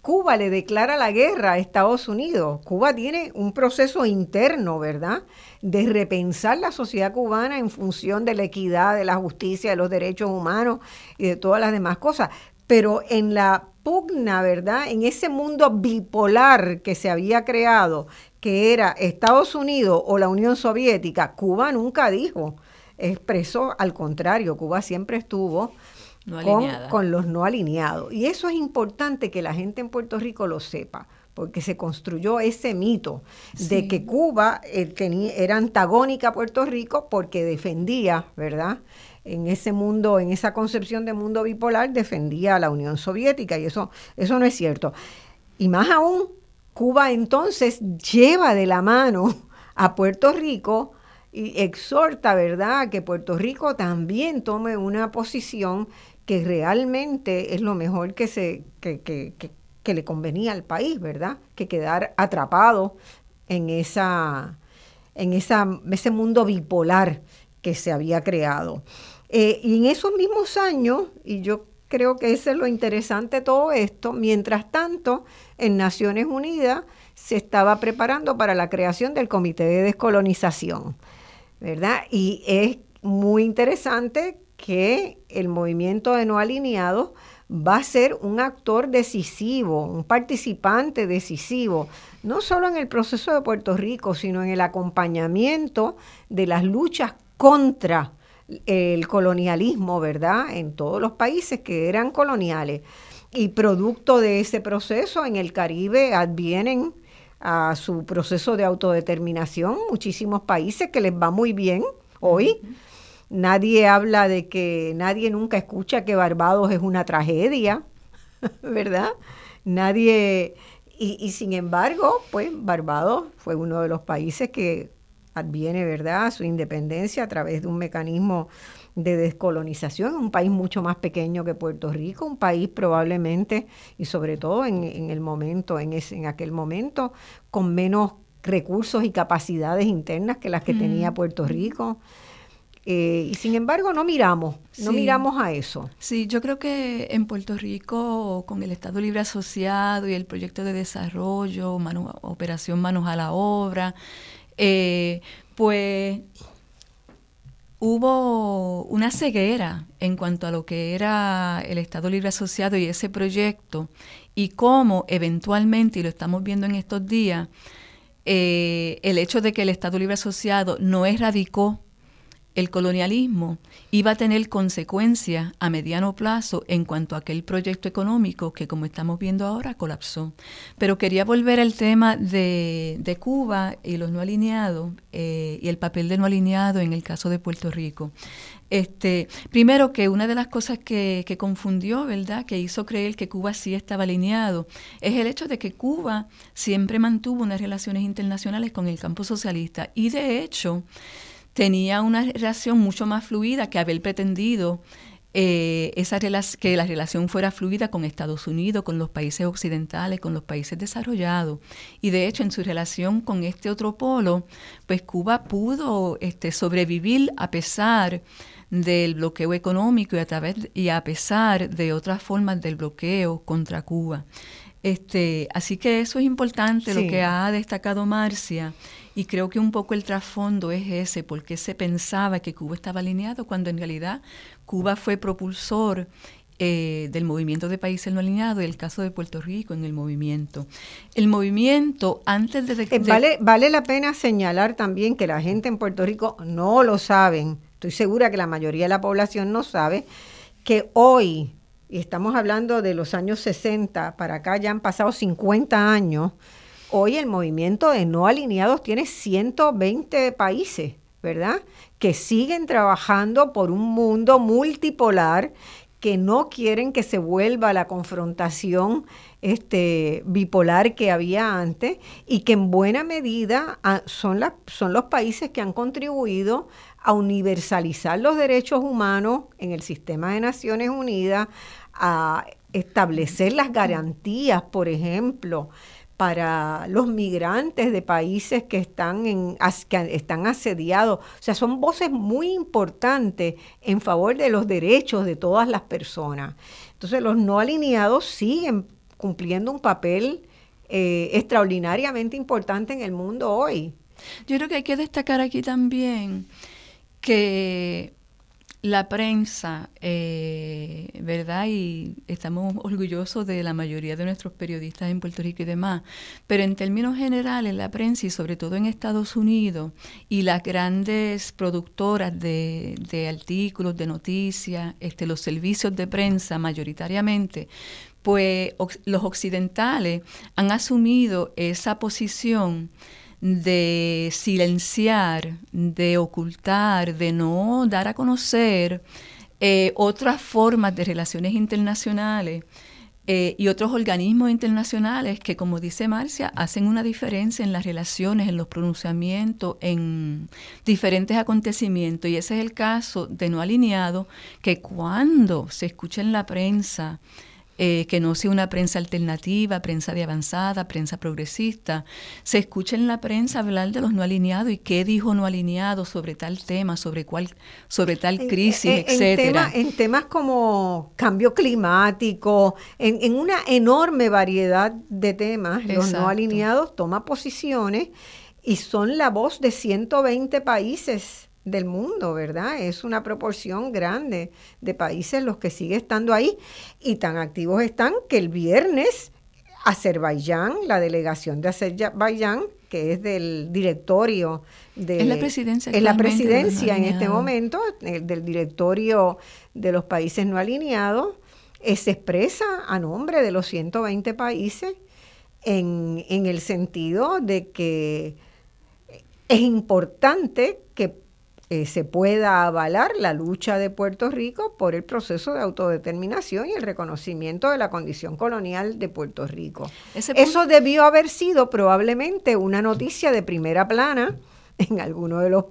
Speaker 1: Cuba le declara la guerra a Estados Unidos. Cuba tiene un proceso interno, ¿verdad? De repensar la sociedad cubana en función de la equidad, de la justicia, de los derechos humanos y de todas las demás cosas. Pero en la pugna, ¿verdad? En ese mundo bipolar que se había creado, que era Estados Unidos o la Unión Soviética, Cuba nunca dijo, expresó al contrario, Cuba siempre estuvo con, los no alineados. Y eso es importante que la gente en Puerto Rico lo sepa, porque se construyó ese mito de que Cuba eh, era antagónica a Puerto Rico porque defendía, ¿verdad? En ese mundo, en esa concepción de mundo bipolar, defendía a la Unión Soviética y eso, eso no es cierto. Y más aún, Cuba entonces lleva de la mano a Puerto Rico y exhorta, ¿verdad?, que Puerto Rico también tome una posición que realmente es lo mejor que, se, que, que, que, le convenía al país, ¿verdad? Que quedar atrapado en, esa, en esa, ese mundo bipolar que se había creado. Eh, y en esos mismos años, y yo creo que eso es lo interesante de todo esto, mientras tanto, en Naciones Unidas se estaba preparando para la creación del Comité de Descolonización, ¿verdad? Y es muy interesante que el movimiento de no alineados va a ser un actor decisivo, un participante decisivo, no solo en el proceso de Puerto Rico, sino en el acompañamiento de las luchas contra el colonialismo, ¿verdad? En todos los países que eran coloniales. Y producto de ese proceso en el Caribe advienen a su proceso de autodeterminación muchísimos países que les va muy bien hoy. Nadie habla de que, nadie nunca escucha que Barbados es una tragedia, ¿verdad? Nadie, y, y sin embargo, pues Barbados fue uno de los países que adviene, ¿verdad?, su independencia a través de un mecanismo de descolonización, un país mucho más pequeño que Puerto Rico, un país probablemente, y sobre todo en, el momento, en, ese, en aquel momento, con menos recursos y capacidades internas que las que tenía. Puerto Rico. Eh, y sin embargo no miramos, no miramos a eso.
Speaker 2: Sí, yo creo que en Puerto Rico, con el Estado Libre Asociado y el proyecto de desarrollo, Operación Manos a la Obra, eh, pues hubo una ceguera en cuanto a lo que era el Estado Libre Asociado y ese proyecto y cómo eventualmente, y lo estamos viendo en estos días, eh, el hecho de que el Estado Libre Asociado no erradicó el colonialismo iba a tener consecuencias a mediano plazo en cuanto a aquel proyecto económico que, como estamos viendo ahora, colapsó. Pero quería volver al tema de, Cuba y los no alineados eh, y el papel de no alineado en el caso de Puerto Rico. Este, primero que una de las cosas que, que, confundió, ¿verdad?, que hizo creer que Cuba sí estaba alineado, es el hecho de que Cuba siempre mantuvo unas relaciones internacionales con el campo socialista y de hecho tenía una relación mucho más fluida que haber pretendido eh, esa que la relación fuera fluida con Estados Unidos, con los países occidentales, con los países desarrollados. Y de hecho, en su relación con este otro polo, pues Cuba pudo este, sobrevivir a pesar del bloqueo económico y a, través, y a pesar de otras formas del bloqueo contra Cuba. Este, así que eso es importante, lo que ha destacado Marcia, y creo que un poco el trasfondo es ese, porque se pensaba que Cuba estaba alineado, cuando en realidad Cuba fue propulsor eh, del movimiento de países no alineados y el caso de Puerto Rico en el movimiento. El movimiento, antes de...
Speaker 1: Eh, vale, vale la pena señalar también que la gente en Puerto Rico no lo saben, estoy segura que la mayoría de la población no sabe, que hoy y estamos hablando de los años 60, para acá ya han pasado 50 años, hoy el movimiento de no alineados tiene 120 países, ¿verdad? Que siguen trabajando por un mundo multipolar, que no quieren que se vuelva la confrontación este, bipolar que había antes y que en buena medida ah, son, son los países que han contribuido a universalizar los derechos humanos en el sistema de Naciones Unidas, a establecer las garantías, por ejemplo, para los migrantes de países que están, en, que están asediados. O sea, son voces muy importantes en favor de los derechos de todas las personas. Entonces, los no alineados siguen cumpliendo un papel eh, extraordinariamente importante en el mundo hoy.
Speaker 2: Yo creo que hay que destacar aquí también que la prensa, eh, ¿verdad? Y estamos orgullosos de la mayoría de nuestros periodistas en Puerto Rico y demás, pero en términos generales la prensa y sobre todo en Estados Unidos y las grandes productoras de, de artículos, de noticias, este, los servicios de prensa mayoritariamente, pues los occidentales han asumido esa posición de silenciar, de ocultar, de no dar a conocer eh, otras formas de relaciones internacionales eh, y otros organismos internacionales que, como dice Marcia, hacen una diferencia en las relaciones, en los pronunciamientos, en diferentes acontecimientos. Y ese es el caso de no alineado, que cuando se escucha en la prensa, eh, que no sea una prensa alternativa, prensa de avanzada, prensa progresista. Se escucha en la prensa hablar de los no alineados y qué dijo no alineado sobre tal tema, sobre cuál, sobre tal crisis, en, etcétera.
Speaker 1: en temas como cambio climático, en, una enorme variedad de temas, los no alineados toman posiciones y son la voz de 120 países del mundo, ¿verdad? Es una proporción grande de países los que sigue estando ahí y tan activos están que el viernes Azerbaiyán, la delegación de Azerbaiyán, que es del directorio de...
Speaker 2: Es la presidencia.
Speaker 1: Es la presidencia en este momento, del directorio de los países no alineados, eh, se expresa a nombre de los 120 países en, en el sentido de que es importante que eh, se pueda avalar la lucha de Puerto Rico por el proceso de autodeterminación y el reconocimiento de la condición colonial de Puerto Rico. Eso debió haber sido probablemente una noticia de primera plana en alguno de los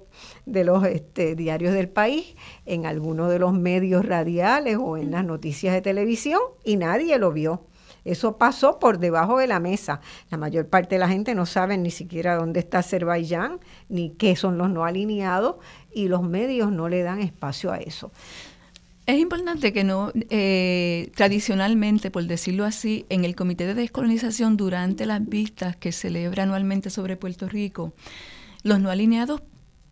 Speaker 1: de los este, diarios del país, en alguno de los medios radiales o en las noticias de televisión y nadie lo vio. Eso pasó por debajo de la mesa. La mayor parte de la gente no sabe ni siquiera dónde está Azerbaiyán, ni qué son los no alineados, y los medios no le dan espacio a eso.
Speaker 2: Es importante que no, eh, tradicionalmente, por decirlo así, en el Comité de Descolonización, durante las vistas que celebra anualmente sobre Puerto Rico, los no alineados,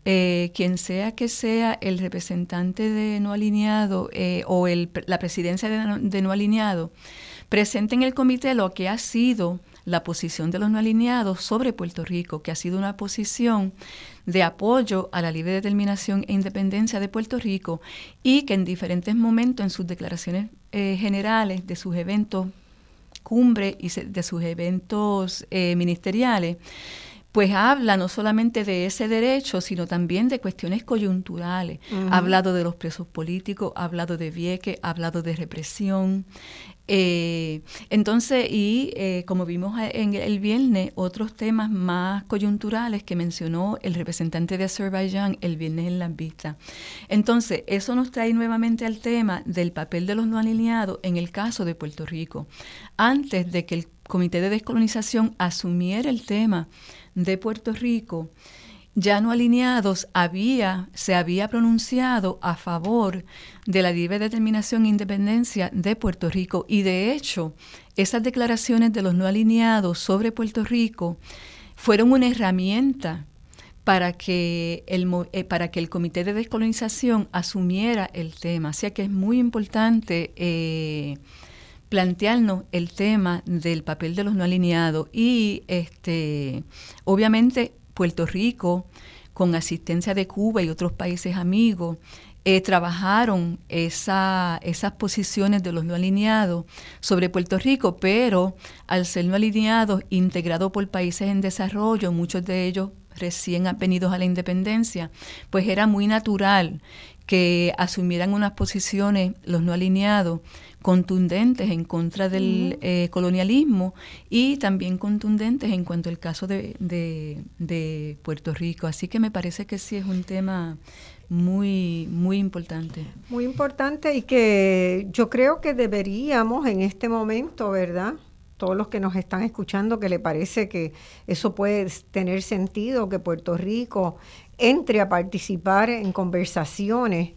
Speaker 2: eh, quien sea que sea el representante de no alineado eh, o el, la presidencia de de no alineado, presente en el comité lo que ha sido la posición de los no alineados sobre Puerto Rico, que ha sido una posición de apoyo a la libre determinación e independencia de Puerto Rico y que en diferentes momentos en sus declaraciones eh, generales de sus eventos cumbre y de sus eventos eh, ministeriales, pues habla no solamente de ese derecho, sino también de cuestiones coyunturales. Ha hablado de los presos políticos, ha hablado de Vieques, ha hablado de represión, eh, entonces, y eh, como vimos en el viernes, otros temas más coyunturales que mencionó el representante de Azerbaiyán el viernes en las vistas. Entonces, eso nos trae nuevamente al tema del papel de los no alineados en el caso de Puerto Rico. Antes de que el Comité de Descolonización asumiera el tema de Puerto Rico, ya no alineados había, se había pronunciado a favor de la libre determinación e independencia de Puerto Rico y de hecho esas declaraciones de los no alineados sobre Puerto Rico fueron una herramienta para que el, eh, para que el Comité de Descolonización asumiera el tema. Sea que es muy importante eh, plantearnos el tema del papel de los no alineados y este, obviamente Puerto Rico, con asistencia de Cuba y otros países amigos, eh, trabajaron esa, esas posiciones de los no alineados sobre Puerto Rico, pero al ser no alineados, integrados por países en desarrollo, muchos de ellos recién venidos a la independencia, pues era muy natural que asumieran unas posiciones, los no alineados, contundentes en contra del eh, colonialismo y también contundentes en cuanto al caso de, de, Puerto Rico. Así que me parece que sí es un tema muy, muy importante.
Speaker 1: Muy importante y que yo creo que deberíamos en este momento, ¿verdad? Todos los que nos están escuchando, que le parece que eso puede tener sentido, que Puerto Rico entre a participar en conversaciones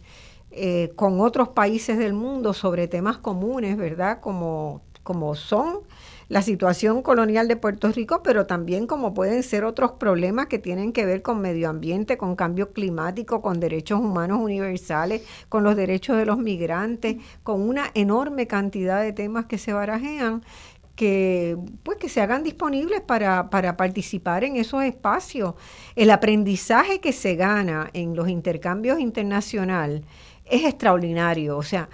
Speaker 1: eh, con otros países del mundo sobre temas comunes, ¿verdad? Como, como son la situación colonial de Puerto Rico, pero también como pueden ser otros problemas que tienen que ver con medio ambiente, con cambio climático, con derechos humanos universales, con los derechos de los migrantes, con una enorme cantidad de temas que se barajean que pues que se hagan disponibles para, para, participar en esos espacios. El aprendizaje que se gana en los intercambios internacionales es extraordinario. O sea,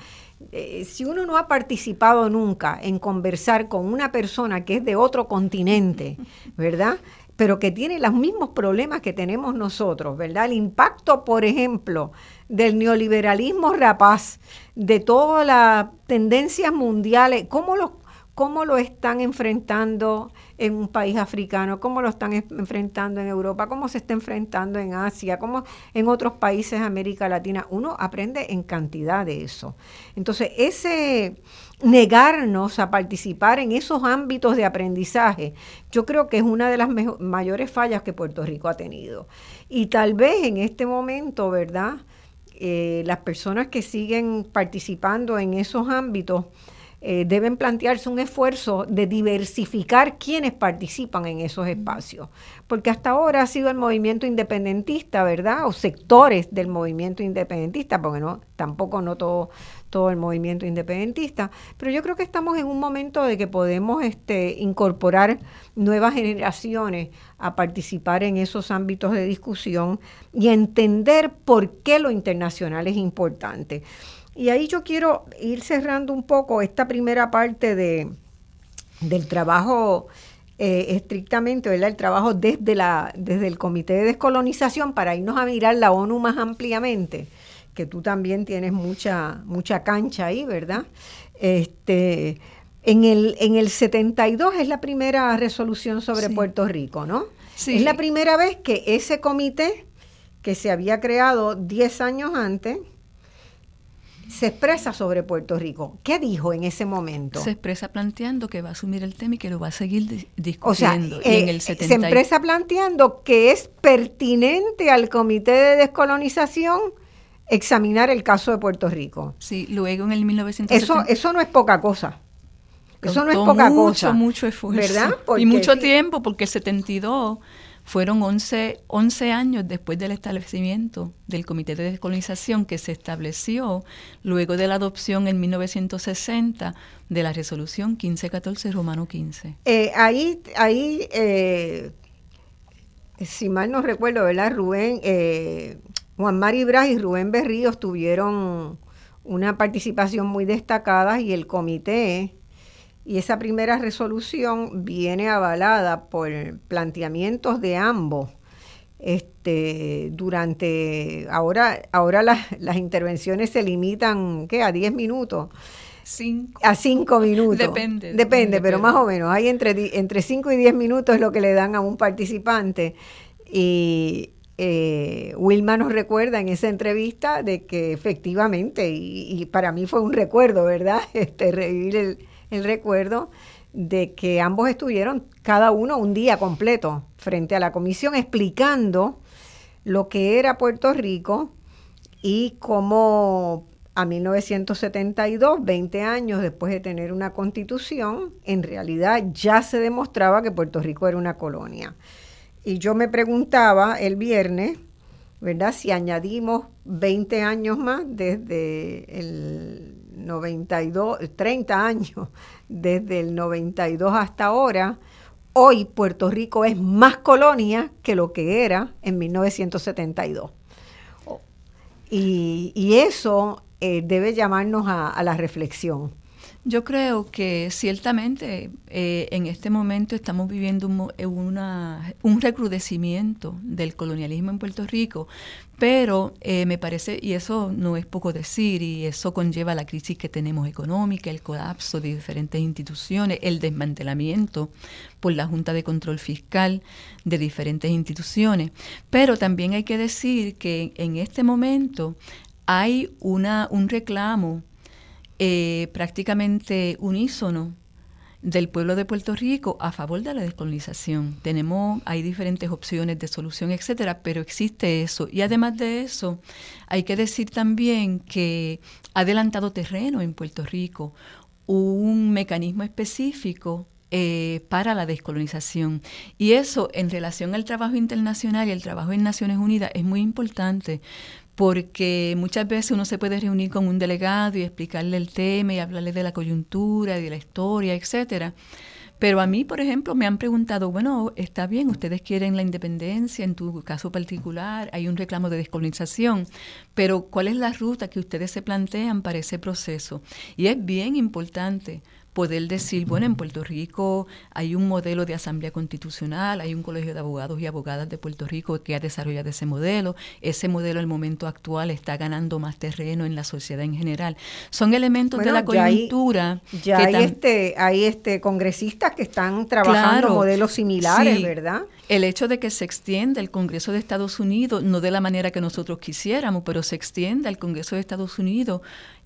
Speaker 1: eh, si uno no ha participado nunca en conversar con una persona que es de otro continente, ¿verdad? Pero que tiene los mismos problemas que tenemos nosotros, ¿verdad? El impacto, por ejemplo, del neoliberalismo rapaz, de todas las tendencias mundiales, cómo los cómo lo están enfrentando en un país africano, cómo lo están enfrentando en Europa, cómo se está enfrentando en Asia, cómo en otros países de América Latina. Uno aprende en cantidad de eso. Entonces, ese negarnos a participar en esos ámbitos de aprendizaje, yo creo que es una de las mayores fallas que Puerto Rico ha tenido. Y tal vez en este momento, ¿verdad? Eh, las personas que siguen participando en esos ámbitos, eh, deben plantearse un esfuerzo de diversificar quienes participan en esos espacios, porque hasta ahora ha sido el movimiento independentista, ¿verdad? O sectores del movimiento independentista, porque no, tampoco no todo, todo el movimiento independentista, pero yo creo que estamos en un momento de que podemos este, incorporar nuevas generaciones a participar en esos ámbitos de discusión y entender por qué lo internacional es importante. Y ahí yo quiero ir cerrando un poco esta primera parte de, del trabajo eh, estrictamente, ¿verdad? El trabajo desde, la, desde el Comité de Descolonización para irnos a mirar la ONU más ampliamente, que tú también tienes mucha, mucha cancha ahí, ¿verdad? Este, en, el, en el 72 es la primera resolución sobre Puerto Rico, ¿no? Sí. Es la primera vez que ese comité, que se había creado 10 años antes, se expresa sobre Puerto Rico. ¿Qué dijo en ese momento?
Speaker 2: Se expresa planteando que va a asumir el tema y que lo va a seguir discutiendo.
Speaker 1: O sea, en eh, el se expresa planteando que es pertinente al Comité de Descolonización examinar el caso de Puerto Rico.
Speaker 2: Sí, luego en el 1970.
Speaker 1: Eso, eso no es poca cosa. Eso no es poca cosa.
Speaker 2: Mucho, mucho esfuerzo. ¿Verdad? y mucho tiempo, porque el 72 fueron 11, 11 años después del establecimiento del Comité de Descolonización que se estableció luego de la adopción en 1960 de la resolución 1514 Romano 15.
Speaker 1: Eh, ahí, ahí eh, si mal no recuerdo, ¿verdad? Rubén, eh, Juan Mari Bras y Rubén Berríos tuvieron una participación muy destacada y el comité y esa primera resolución viene avalada por planteamientos de ambos. Este, durante, ahora, ahora las, intervenciones se limitan, ¿qué? A 10 minutos.
Speaker 2: Cinco.
Speaker 1: A 5 minutos.
Speaker 2: Depende,
Speaker 1: depende. pero más o menos. Hay entre, entre 5 y 10 minutos es lo que le dan a un participante. Y eh, Wilma nos recuerda en esa entrevista de que efectivamente, y, y para mí fue un recuerdo, ¿verdad? Este, revivir el, el recuerdo de que ambos estuvieron cada uno un día completo frente a la comisión explicando lo que era Puerto Rico y cómo a 1972, 20 años después de tener una constitución, en realidad ya se demostraba que Puerto Rico era una colonia. Y yo me preguntaba el viernes, ¿verdad? Si añadimos 20 años más desde el 92, 30 años, desde el 92 hasta ahora, hoy Puerto Rico es más colonia que lo que era en 1972. Y, y eso eh, debe llamarnos a, la reflexión.
Speaker 2: Yo creo que ciertamente eh, en este momento estamos viviendo un, eh, un recrudecimiento del colonialismo en Puerto Rico, pero eh, me parece, y eso no es poco decir, y eso conlleva la crisis que tenemos económica, el colapso de diferentes instituciones, el desmantelamiento por la Junta de Control Fiscal de diferentes instituciones. Pero también hay que decir que en este momento hay una, un reclamo eh, prácticamente unísono del pueblo de Puerto Rico a favor de la descolonización. Tenemos, hay diferentes opciones de solución, etcétera, pero existe eso. Y además de eso, hay que decir también que ha adelantado terreno en Puerto Rico un mecanismo específico eh, para la descolonización. Y eso en relación al trabajo internacional y el trabajo en Naciones Unidas es muy importante porque muchas veces uno se puede reunir con un delegado y explicarle el tema y hablarle de la coyuntura de la historia, etcétera. Pero a mí, por ejemplo, me han preguntado, bueno, está bien, ustedes quieren la independencia, en tu caso particular hay un reclamo de descolonización, pero ¿cuál es la ruta que ustedes se plantean para ese proceso? Y es bien importante poder decir, bueno, en Puerto Rico hay un modelo de asamblea constitucional, hay un colegio de abogados y abogadas de Puerto Rico que ha desarrollado ese modelo, ese modelo en el momento actual está ganando más terreno en la sociedad en general. Son elementos de la coyuntura.
Speaker 1: Ya hay, este, hay este congresistas que están trabajando modelos similares, ¿verdad?
Speaker 2: El hecho de que se extienda el Congreso de Estados Unidos, no de la manera que nosotros quisiéramos, pero se extienda el Congreso de Estados Unidos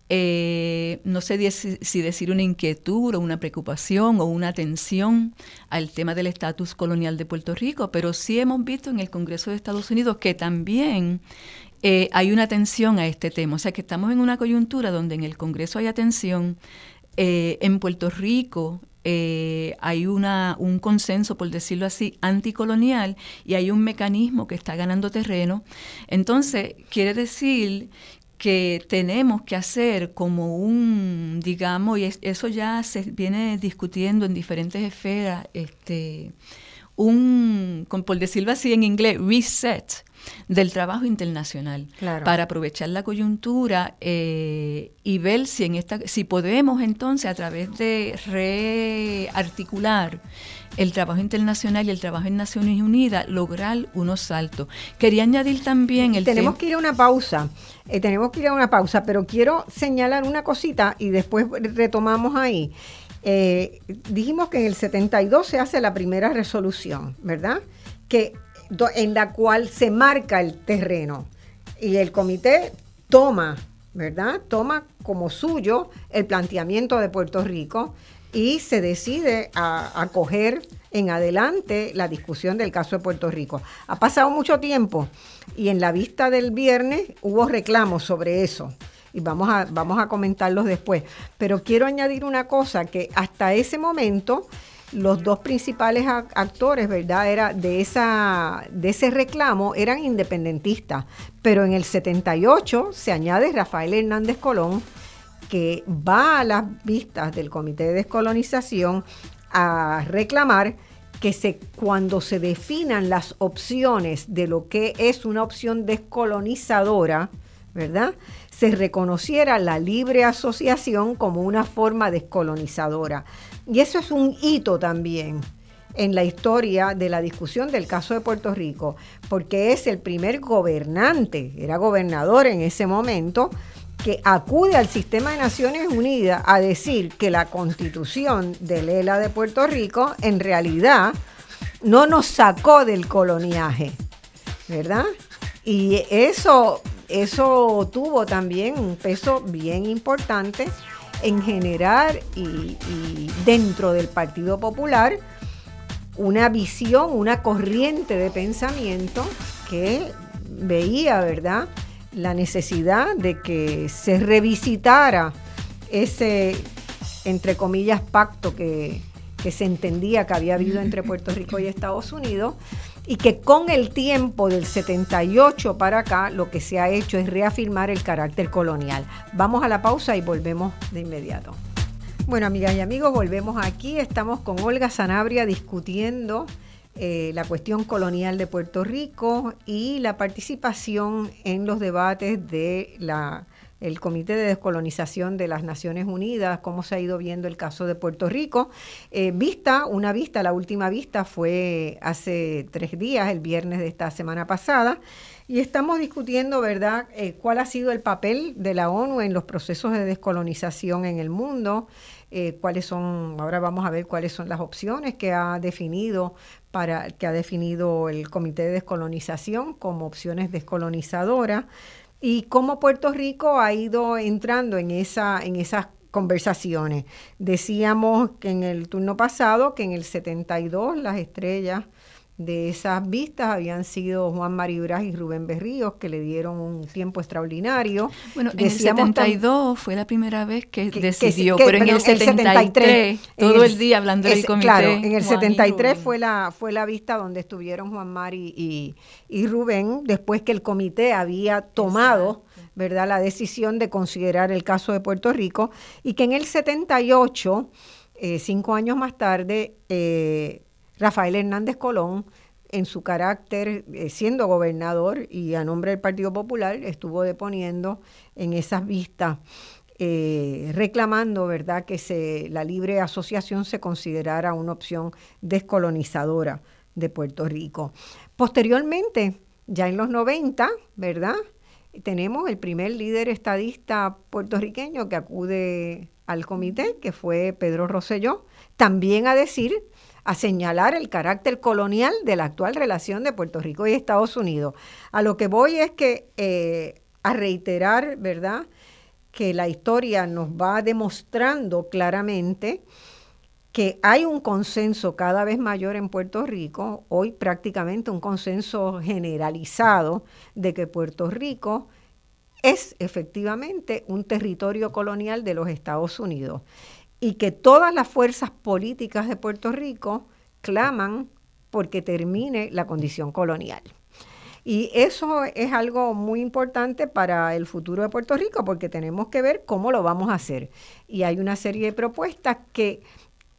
Speaker 2: eh, no sé si decir una inquietud o una preocupación o una atención al tema del estatus colonial de Puerto Rico, pero sí hemos visto en el Congreso de Estados Unidos que también eh, hay una atención a este tema. O sea que estamos en una coyuntura donde en el Congreso hay atención, eh, en Puerto Rico hay una, un consenso, por decirlo así, anticolonial y hay un mecanismo que está ganando terreno. Entonces, quiere decir que tenemos que hacer como un, digamos, y eso ya se viene discutiendo en diferentes esferas, este, un, por decirlo así en inglés, reset del trabajo internacional para aprovechar la coyuntura eh, y ver si en esta si podemos entonces a través de rearticular el trabajo internacional y el trabajo en Naciones Unidas lograr unos saltos. Quería añadir también el
Speaker 1: Tenemos que ir a una pausa, eh, tenemos que ir a una pausa, pero quiero señalar una cosita y después retomamos ahí. Eh, dijimos que en el 72 se hace la primera resolución, ¿verdad? Que, en la cual se marca el terreno y el comité toma, ¿verdad? Toma como suyo el planteamiento de Puerto Rico y se decide a acoger en adelante la discusión del caso de Puerto Rico. Ha pasado mucho tiempo y en la vista del viernes hubo reclamos sobre eso y vamos a, vamos a comentarlos después. Pero quiero añadir una cosa, que hasta ese momento los dos principales actores, ¿verdad? Era de, esa, de ese reclamo eran independentistas, pero en el 78 se añade Rafael Hernández Colón, que va a las vistas del Comité de Descolonización a reclamar que se, cuando se definan las opciones de lo que es una opción descolonizadora, ¿verdad? Se reconociera la libre asociación como una forma descolonizadora. Y eso es un hito también en la historia de la discusión del caso de Puerto Rico, porque es el primer gobernante, era gobernador en ese momento, que acude al sistema de Naciones Unidas a decir que la constitución de Lela de Puerto Rico en realidad no nos sacó del coloniaje, ¿verdad? Y eso, eso tuvo también un peso bien importante en generar y, dentro del Partido Popular una visión, una corriente de pensamiento que veía, ¿verdad? la necesidad de que se revisitara ese, entre comillas, pacto que, se entendía que había habido entre Puerto Rico y Estados Unidos y que con el tiempo del 78 para acá lo que se ha hecho es reafirmar el carácter colonial. Vamos a la pausa y volvemos de inmediato. Bueno, amigas y amigos, volvemos aquí. Estamos con Olga Sanabria discutiendo eh, la cuestión colonial de Puerto Rico y la participación en los debates de la el Comité de Descolonización de las Naciones Unidas, cómo se ha ido viendo el caso de Puerto Rico. Eh, vista, una vista, la última vista fue hace tres días, el viernes de esta semana pasada, y estamos discutiendo, ¿verdad?, eh, cuál ha sido el papel de la ONU en los procesos de descolonización en el mundo, eh, cuáles son, ahora vamos a ver cuáles son las opciones que ha definido para que ha definido el Comité de Descolonización como opciones descolonizadoras y cómo Puerto Rico ha ido entrando en, esa, en esas conversaciones. Decíamos que en el turno pasado que en el 72 las estrellas de esas vistas habían sido Juan Maribras y Rubén Berríos, que le dieron un tiempo extraordinario.
Speaker 2: Bueno, en el 72 fue la primera vez que, decidió, pero en el 73, todo el, día hablando del comité.
Speaker 1: Claro, en el 73 fue la, fue la vista donde estuvieron Juan Mari y, y Rubén, después que el comité había tomado... ¿verdad? la decisión de considerar el caso de Puerto Rico y que en el 78, eh, cinco años más tarde, eh, Rafael Hernández Colón, en su carácter, eh, siendo gobernador y a nombre del Partido Popular, estuvo deponiendo en esas vistas, eh, reclamando, ¿verdad?, que se, la libre asociación se considerara una opción descolonizadora de Puerto Rico. Posteriormente, ya en los 90, ¿verdad?, tenemos el primer líder estadista puertorriqueño que acude al comité, que fue Pedro Rosselló, también a decir a señalar el carácter colonial de la actual relación de Puerto Rico y Estados Unidos. A lo que voy es que eh, a reiterar, ¿verdad?, que la historia nos va demostrando claramente que hay un consenso cada vez mayor en Puerto Rico, hoy prácticamente un consenso generalizado de que Puerto Rico es efectivamente un territorio colonial de los Estados Unidos y que todas las fuerzas políticas de Puerto Rico claman porque termine la condición colonial. Y eso es algo muy importante para el futuro de Puerto Rico porque tenemos que ver cómo lo vamos a hacer. Y hay una serie de propuestas que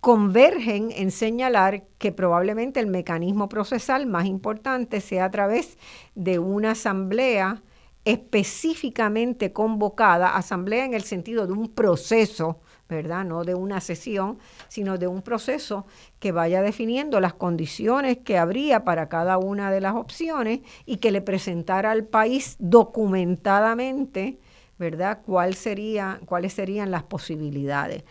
Speaker 1: convergen en señalar que probablemente el mecanismo procesal más importante sea a través de una asamblea específicamente convocada, asamblea en el sentido de un proceso ¿verdad? No de una sesión, sino de un proceso que vaya definiendo las condiciones que habría para cada una de las opciones y que le presentara al país documentadamente, ¿verdad? ¿Cuál sería, cuáles serían las posibilidades.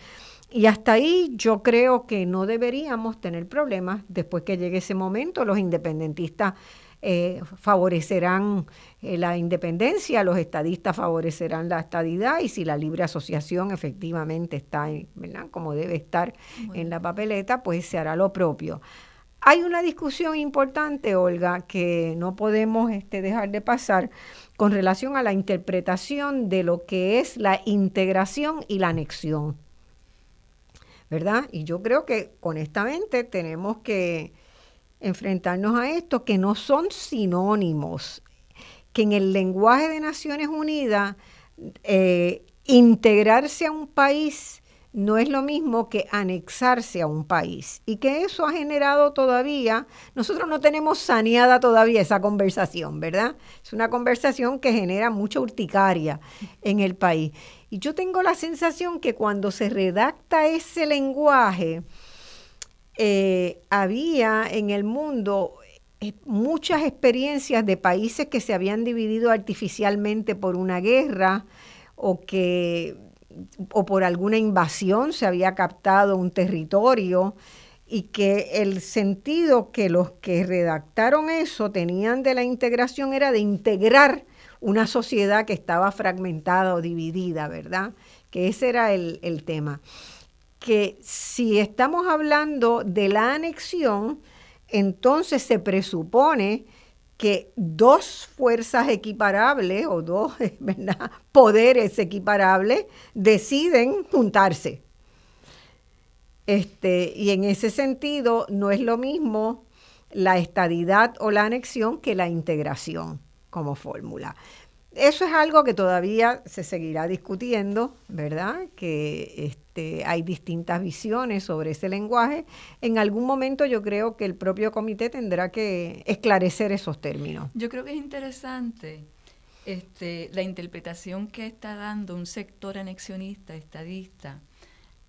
Speaker 1: Y hasta ahí yo creo que no deberíamos tener problemas. Después que llegue ese momento, los independentistas eh, favorecerán eh, la independencia, los estadistas favorecerán la estadidad y si la libre asociación efectivamente está, ¿verdad? como debe estar en la papeleta, pues se hará lo propio. Hay una discusión importante, Olga, que no podemos este, dejar de pasar con relación a la interpretación de lo que es la integración y la anexión. ¿Verdad? Y yo creo que honestamente tenemos que enfrentarnos a esto, que no son sinónimos, que en el lenguaje de Naciones Unidas eh, integrarse a un país no es lo mismo que anexarse a un país y que eso ha generado todavía, nosotros no tenemos saneada todavía esa conversación, ¿verdad? Es una conversación que genera mucha urticaria en el país. Y yo tengo la sensación que cuando se redacta ese lenguaje, eh, había en el mundo eh, muchas experiencias de países que se habían dividido artificialmente por una guerra o que o por alguna invasión se había captado un territorio y que el sentido que los que redactaron eso tenían de la integración era de integrar una sociedad que estaba fragmentada o dividida, ¿verdad? Que ese era el, el tema que si estamos hablando de la anexión, entonces se presupone que dos fuerzas equiparables o dos poderes equiparables deciden juntarse. Este, y en ese sentido no es lo mismo la estadidad o la anexión que la integración como fórmula. Eso es algo que todavía se seguirá discutiendo, ¿verdad? Que este, hay distintas visiones sobre ese lenguaje. En algún momento yo creo que el propio comité tendrá que esclarecer esos términos.
Speaker 2: Yo creo que es interesante Este, la interpretación que está dando un sector anexionista, estadista,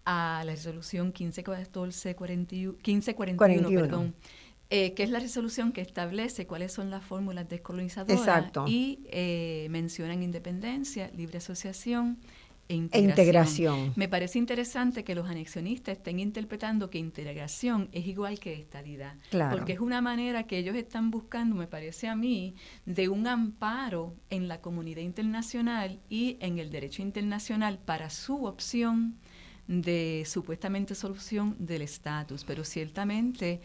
Speaker 2: a la resolución 1514, 1541, perdón, eh, que es la resolución que establece cuáles son las fórmulas descolonizadoras y eh, mencionan independencia, libre asociación, e, e integración. Me parece interesante que los anexionistas estén interpretando que integración es igual que estabilidad. Porque es una manera que ellos están buscando, me parece a mí, de un amparo en la comunidad internacional y en el derecho internacional para su opción de supuestamente solución del estatus. Pero ciertamente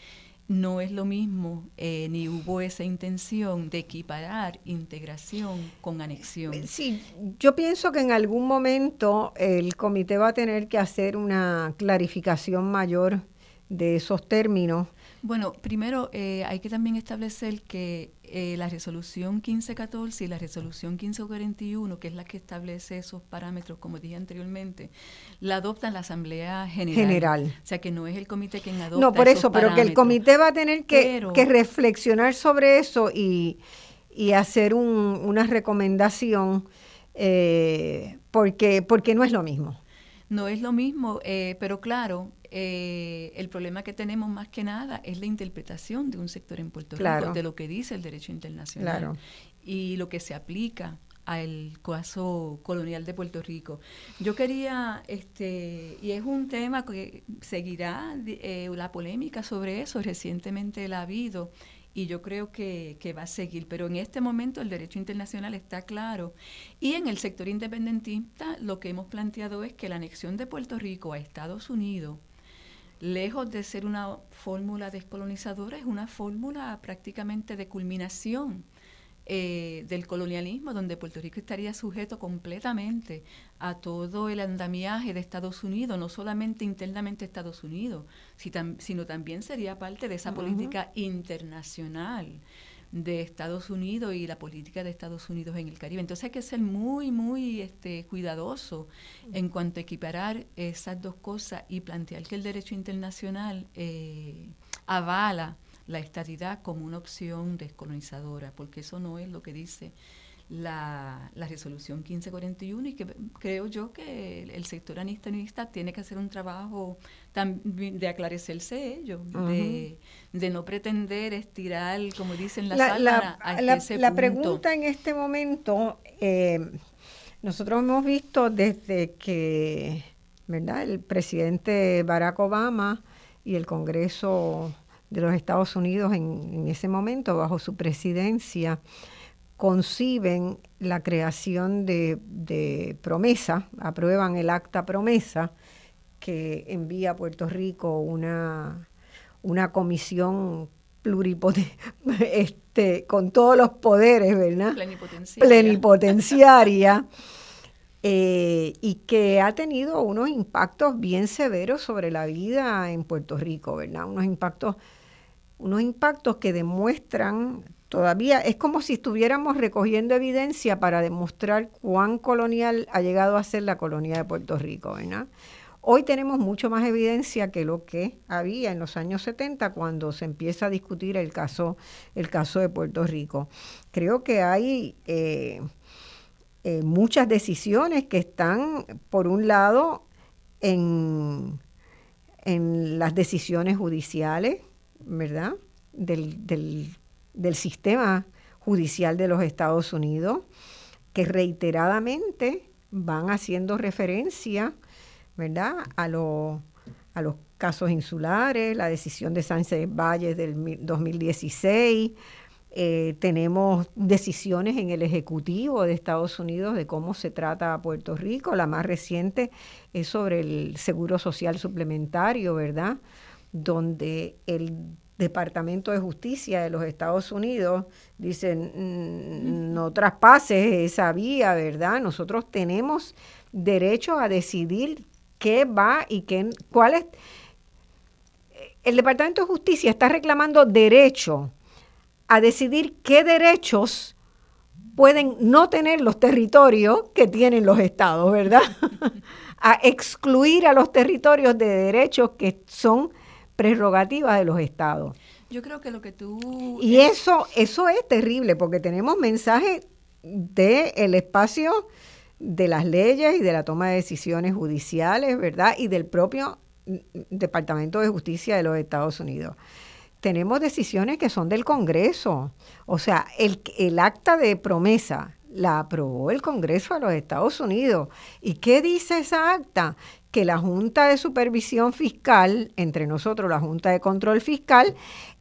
Speaker 2: no es lo mismo, eh, ni hubo esa intención de equiparar integración con anexión.
Speaker 1: Sí, yo pienso que en algún momento el comité va a tener que hacer una clarificación mayor de esos términos
Speaker 2: bueno, primero eh, hay que también establecer que eh, la resolución 1514 y la resolución 1541, que es la que establece esos parámetros, como dije anteriormente, la adopta la Asamblea General. General. O sea que no es el comité quien adopta.
Speaker 1: No, por eso, pero que el comité va a tener que, reflexionar sobre eso y, hacer una recomendación, eh, porque, porque no es lo mismo.
Speaker 2: No es lo mismo, pero claro, eh, el problema que tenemos más que nada es la interpretación de un sector en Puerto Rico, de lo que dice el derecho internacional y lo que se aplica al caso colonial de Puerto Rico. Yo quería, este, y es un tema que seguirá eh, la polémica sobre eso, recientemente la ha habido, y yo creo que, que, va a seguir. Pero en este momento el derecho internacional está claro. Y en el sector independentista lo que hemos planteado es que la anexión de Puerto Rico a Estados Unidos lejos de ser una fórmula descolonizadora, es una fórmula prácticamente de culminación eh, del colonialismo, donde Puerto Rico estaría sujeto completamente a todo el andamiaje de Estados Unidos, no solamente internamente Estados Unidos, sino también sería parte de esa política internacional de Estados Unidos y la política de Estados Unidos en el Caribe. Entonces hay que ser muy, muy este, cuidadoso en cuanto a equiparar esas dos cosas y plantear que el derecho internacional eh, avala la estadidad como una opción descolonizadora, porque eso no es lo que dice la, la, resolución 1541 y que creo yo que el, sector anistanista tiene que hacer un trabajo de aclarecerse ello, de, no pretender estirar, como dicen la,
Speaker 1: la, la, la pregunta en este momento, eh, nosotros hemos visto desde que ¿verdad? el presidente Barack Obama y el Congreso de los Estados Unidos en, en ese momento, bajo su presidencia, conciben la creación de, promesa, aprueban el acta promesa que envía a Puerto Rico una, una comisión pluripotente, este, con todos los poderes, ¿verdad?
Speaker 2: Plenipotenciaria.
Speaker 1: Plenipotenciaria. Eh, y que ha tenido unos impactos bien severos sobre la vida en Puerto Rico, ¿verdad? Unos impactos, unos impactos que demuestran todavía es como si estuviéramos recogiendo evidencia para demostrar cuán colonial ha llegado a ser la colonia de Puerto Rico, ¿verdad? Hoy tenemos mucho más evidencia que lo que había en los años 70 cuando se empieza a discutir el caso, el caso de Puerto Rico. Creo que hay eh, eh, muchas decisiones que están, por un lado, en, en las decisiones judiciales, ¿verdad? Del, del del sistema judicial de los Estados Unidos, que reiteradamente van haciendo referencia, ¿verdad?, a, a los casos insulares, la decisión de Sánchez Valles del 2016. Eh, tenemos decisiones en el Ejecutivo de Estados Unidos de cómo se trata a Puerto Rico. La más reciente es sobre el Seguro Social Suplementario, ¿verdad? Donde el Departamento de Justicia de los Estados Unidos dicen, mm, no traspases esa vía, ¿verdad? Nosotros tenemos derecho a decidir qué va y qué, cuál es. El Departamento de Justicia está reclamando derecho a decidir qué derechos pueden no tener los territorios que tienen los estados, ¿verdad? a excluir a los territorios de derechos que son prerrogativas de los estados.
Speaker 2: Yo creo que lo que tú...
Speaker 1: Y eso, eso es terrible, porque tenemos mensajes del espacio de las leyes y de la toma de decisiones judiciales, ¿verdad? Y del propio Departamento de Justicia de los Estados Unidos. Tenemos decisiones que son del Congreso. O sea, el, el acta de promesa la aprobó el Congreso de los Estados Unidos. ¿Y qué dice esa acta? Que la Junta de Supervisión Fiscal, entre nosotros la Junta de Control Fiscal,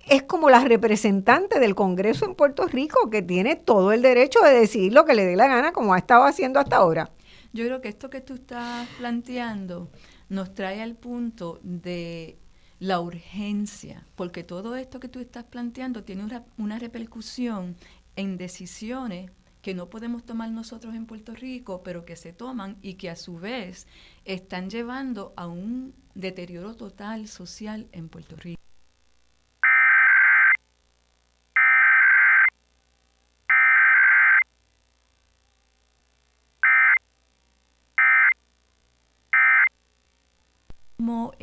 Speaker 1: es como la representante del Congreso en Puerto Rico, que tiene todo el derecho de decidir lo que le dé la gana, como ha estado haciendo hasta ahora.
Speaker 2: Yo creo que esto que tú estás planteando nos trae al punto de la urgencia, porque todo esto que tú estás planteando tiene una, una repercusión en decisiones que no podemos tomar nosotros en Puerto Rico, pero que se toman y que a su vez están llevando a un deterioro total social en Puerto Rico.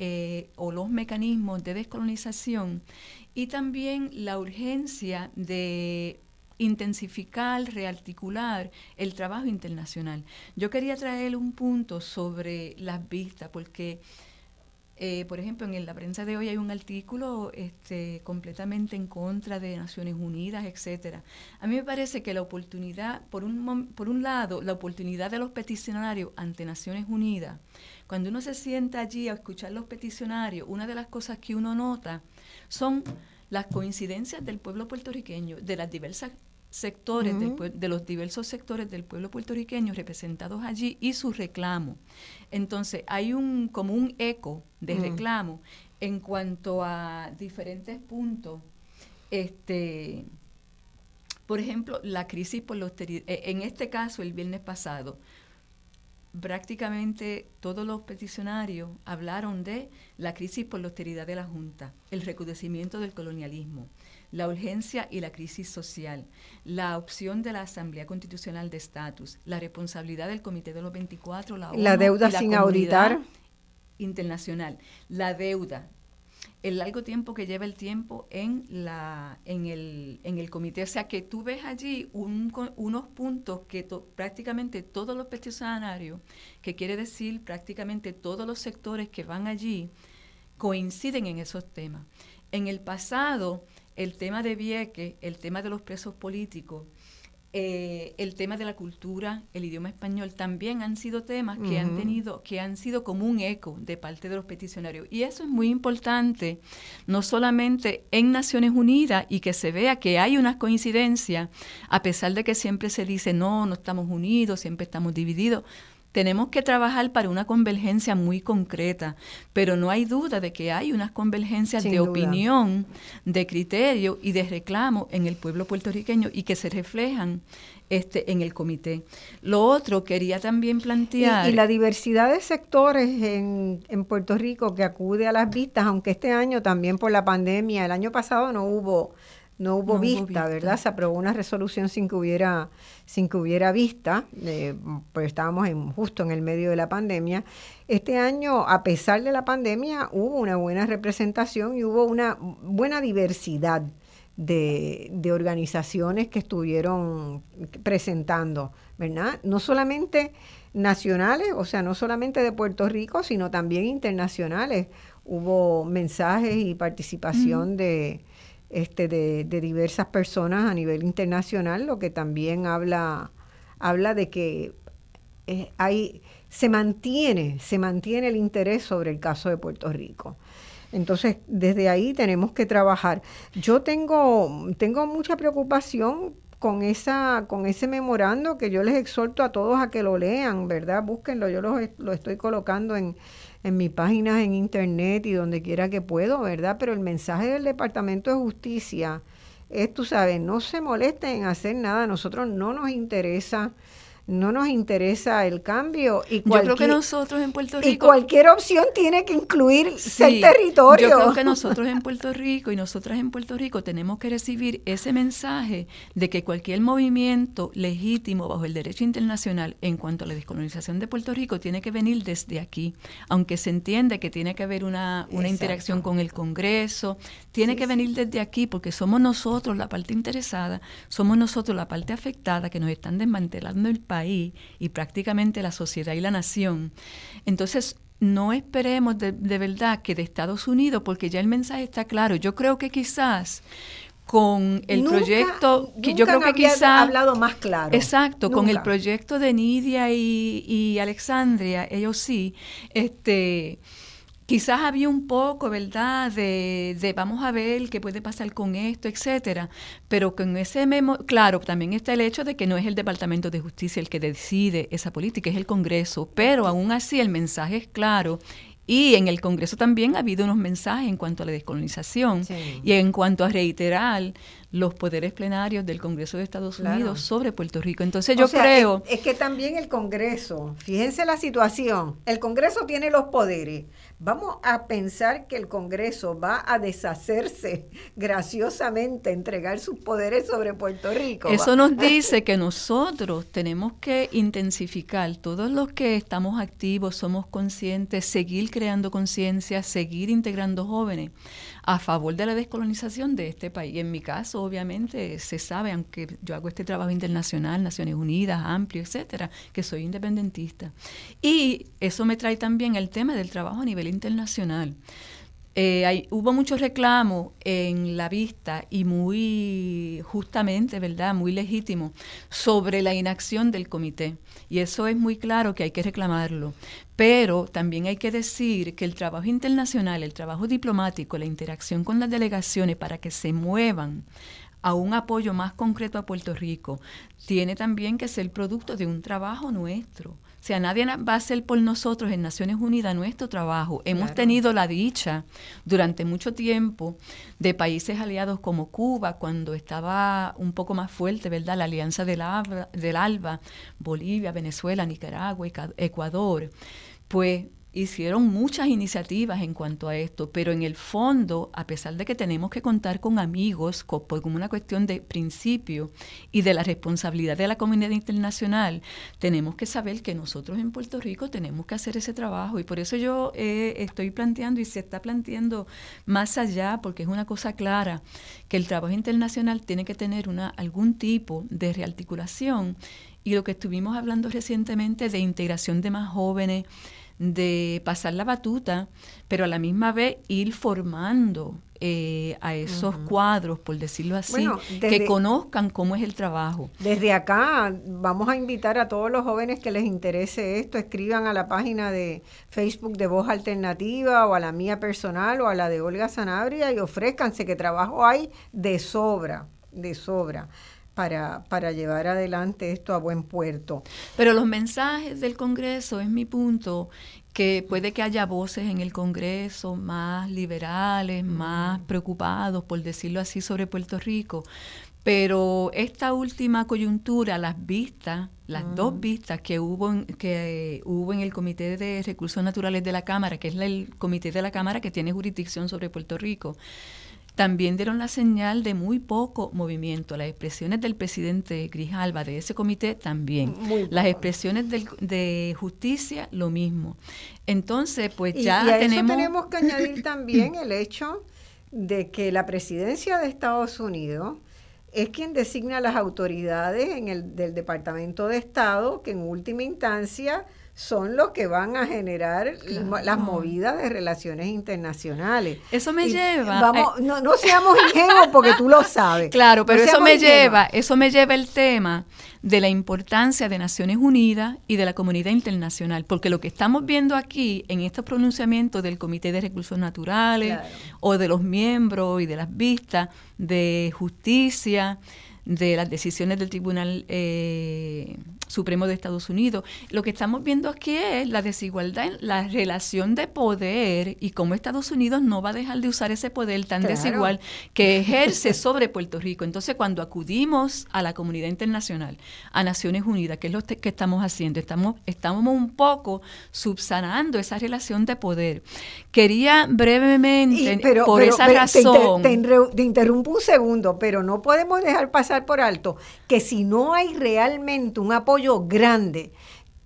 Speaker 2: Eh, o los mecanismos de descolonización y también la urgencia de intensificar, rearticular el trabajo internacional. Yo quería traer un punto sobre las vistas, porque, eh, por ejemplo, en la prensa de hoy hay un artículo este, completamente en contra de Naciones Unidas, etcétera. A mí me parece que la oportunidad, por un, por un lado, la oportunidad de los peticionarios ante Naciones Unidas, cuando uno se sienta allí a escuchar los peticionarios, una de las cosas que uno nota son las coincidencias del pueblo puertorriqueño, de las diversas sectores de los diversos sectores del pueblo puertorriqueño representados allí y su reclamo. Entonces, hay un como un eco de reclamo en cuanto a diferentes puntos. Este, por ejemplo, la crisis por la austeridad. E, en este caso, el viernes pasado, prácticamente todos los peticionarios hablaron de la crisis por la austeridad de la Junta, el recrudecimiento del colonialismo, la urgencia y la crisis social, la opción de la Asamblea Constitucional de Estatus, la responsabilidad del Comité de los 24, la,
Speaker 1: la deuda sin auditar
Speaker 2: internacional, la deuda, el largo tiempo que lleva el tiempo en, la, en, el, en el comité. O sea que tú ves allí unos puntos que prácticamente todos los peticionarios, que quiere decir prácticamente todos los sectores que van allí, coinciden en esos temas. En el pasado, el tema de Vieques, el tema de los presos políticos, eh, el tema de la cultura, el idioma español, también han sido temas que han tenido, que han sido como un eco de parte de los peticionarios. Y eso es muy importante, no solamente en Naciones Unidas y que se vea que hay una coincidencia, a pesar de que siempre se dice, no, no estamos unidos, siempre estamos divididos. Tenemos que trabajar para una convergencia muy concreta, pero no hay duda de que hay unas convergencias de opinión, de criterio y de reclamo en el pueblo puertorriqueño y que se reflejan este, en el comité. Lo otro quería también plantear...
Speaker 1: Y, la diversidad de sectores en, en, Puerto Rico que acude a las vistas, aunque este año también por la pandemia, el año pasado no hubo no hubo, vista, ¿verdad? Se aprobó una resolución sin que hubiera, sin que hubiera vista, eh, pues estábamos en, justo en el medio de la pandemia. Este año, a pesar de la pandemia, hubo una buena representación y hubo una buena diversidad de, de organizaciones que estuvieron presentando, ¿verdad? No solamente nacionales, o sea, no solamente de Puerto Rico, sino también internacionales. Hubo mensajes y participación de este, de, diversas personas a nivel internacional, lo que también habla, habla de que eh, hay, se mantiene, se mantiene el interés sobre el caso de Puerto Rico. Entonces, desde ahí tenemos que trabajar. Yo tengo, tengo mucha preocupación con esa, con ese memorando que yo les exhorto a todos a que lo lean, ¿verdad? Búsquenlo, yo lo, lo estoy colocando en, en mis páginas en internet y donde quiera que puedo, ¿verdad? Pero el mensaje del Departamento de Justicia es, tú sabes, no se molesten en hacer nada, a nosotros no nos interesa no nos interesa el cambio.
Speaker 2: Y yo creo que nosotros en Puerto Rico...
Speaker 1: Y cualquier opción tiene que incluir el territorio.
Speaker 2: Yo creo que nosotros en Puerto Rico y nosotras en Puerto Rico tenemos que recibir ese mensaje de que cualquier movimiento legítimo bajo el derecho internacional en cuanto a la descolonización de Puerto Rico tiene que venir desde aquí. Aunque se entiende que tiene que haber una, una interacción con el Congreso, tiene que venir desde aquí porque somos nosotros la parte interesada, somos nosotros la parte afectada que nos están desmantelando el país y prácticamente la sociedad y la nación. Entonces, no esperemos de, verdad que de Estados Unidos, porque ya el mensaje está claro. Yo creo que quizás con el proyecto
Speaker 1: que yo creo que quizás hablado más claro
Speaker 2: exacto con el proyecto de Nidia y, y Alexandria ellos sí este quizás había un poco, ¿verdad?, de, de, vamos a ver qué puede pasar con esto, etcétera, pero con ese memo, claro, también está el hecho de que no es el Departamento de Justicia el que decide esa política, es el Congreso, pero aún así el mensaje es claro. Y en el Congreso también ha habido unos mensajes en cuanto a la descolonización y en cuanto a reiterar los poderes plenarios del Congreso de Estados Unidos sobre Puerto Rico. Entonces yo creo...
Speaker 1: Es, es, que también el Congreso, fíjense la situación, el Congreso tiene los poderes, Vamos a pensar que el Congreso va a deshacerse graciosamente, entregar sus poderes sobre Puerto Rico.
Speaker 2: Eso nos dice que nosotros tenemos que intensificar, todos los que estamos activos, somos conscientes, seguir creando conciencia, seguir integrando jóvenes a favor de la descolonización de este país. En mi caso, obviamente, se sabe, aunque yo hago este trabajo internacional, Naciones Unidas, amplio, etcétera, que soy independentista. Y eso me trae también el tema del trabajo a nivel internacional. Eh, hubo muchos reclamos en la vista y muy justamente, ¿verdad? Muy legítimo sobre la inacción del comité. Y eso es muy claro que hay que reclamarlo. Pero también hay que decir que el trabajo internacional, el trabajo diplomático, la interacción con las delegaciones para que se muevan a un apoyo más concreto a Puerto Rico, tiene también que ser producto de un trabajo nuestro o sea, nadie va a hacer por nosotros en Naciones Unidas nuestro trabajo. Hemos tenido la dicha durante mucho tiempo de países aliados como Cuba, cuando estaba un poco más fuerte, ¿verdad? La alianza del del ALBA Bolivia, Venezuela, Nicaragua, Ecuador. Pues hicieron muchas iniciativas en cuanto a esto, pero en el fondo, a pesar de que tenemos que contar con amigos como una cuestión de principio y de la responsabilidad de la comunidad internacional, tenemos que saber que nosotros en Puerto Rico tenemos que hacer ese trabajo. Y por eso yo eh, estoy planteando y se está planteando más allá, porque es una cosa clara, que el trabajo internacional tiene que tener una, algún tipo de rearticulación. Y lo que estuvimos hablando recientemente de integración de más jóvenes, de pasar la batuta, pero a la misma vez ir formando eh, a esos cuadros, por decirlo así, que conozcan cómo es el trabajo.
Speaker 1: Desde acá vamos a invitar a todos los jóvenes que les interese esto, escriban a la página de Facebook de Voz Alternativa o a la mía personal o a la de Olga Sanabria y ofrézcanse que trabajo hay de sobra, de sobra para, para llevar adelante esto a buen puerto.
Speaker 2: Pero los mensajes del Congreso, es mi punto, que puede que haya voces en el Congreso más liberales, más preocupados, por decirlo así, sobre Puerto Rico. Pero esta última coyuntura, las vistas, las dos vistas que hubo, en, que hubo en el Comité de Recursos Naturales de la Cámara, que es el comité de la Cámara que tiene jurisdicción sobre Puerto Rico, también dieron la señal de muy poco movimiento. Las expresiones del presidente Grijalva de ese comité también. Las expresiones de justicia, lo mismo. Entonces, pues ya
Speaker 1: y a
Speaker 2: tenemos...
Speaker 1: Eso tenemos que añadir también el hecho de que la presidencia de Estados Unidos es quien designa las autoridades en el, del Departamento de Estado, que en última instancia son los que van a generar las movidas de relaciones internacionales.
Speaker 2: Eso me lleva.
Speaker 1: Vamos, no, no, seamos ingenuos porque tú lo sabes.
Speaker 2: Claro, pero eso me lleva, eso me lleva el tema de la importancia de Naciones Unidas y de la comunidad internacional, porque lo que estamos viendo aquí en estos pronunciamientos del Comité de Recursos Naturales o de los miembros y de las vistas de justicia, de las decisiones del Tribunal eh, Supremo de Estados Unidos. Lo que estamos viendo aquí es la desigualdad en la relación de poder y cómo Estados Unidos no va a dejar de usar ese poder tan desigual que ejerce sobre Puerto Rico. Entonces, cuando acudimos a la comunidad internacional, a Naciones Unidas, que es lo que estamos haciendo, estamos, estamos un poco subsanando esa relación de poder. Quería brevemente, por esa razón...
Speaker 1: Te, te interrumpo un segundo, pero no podemos dejar pasar por alto que si no hay realmente un apoyo grande.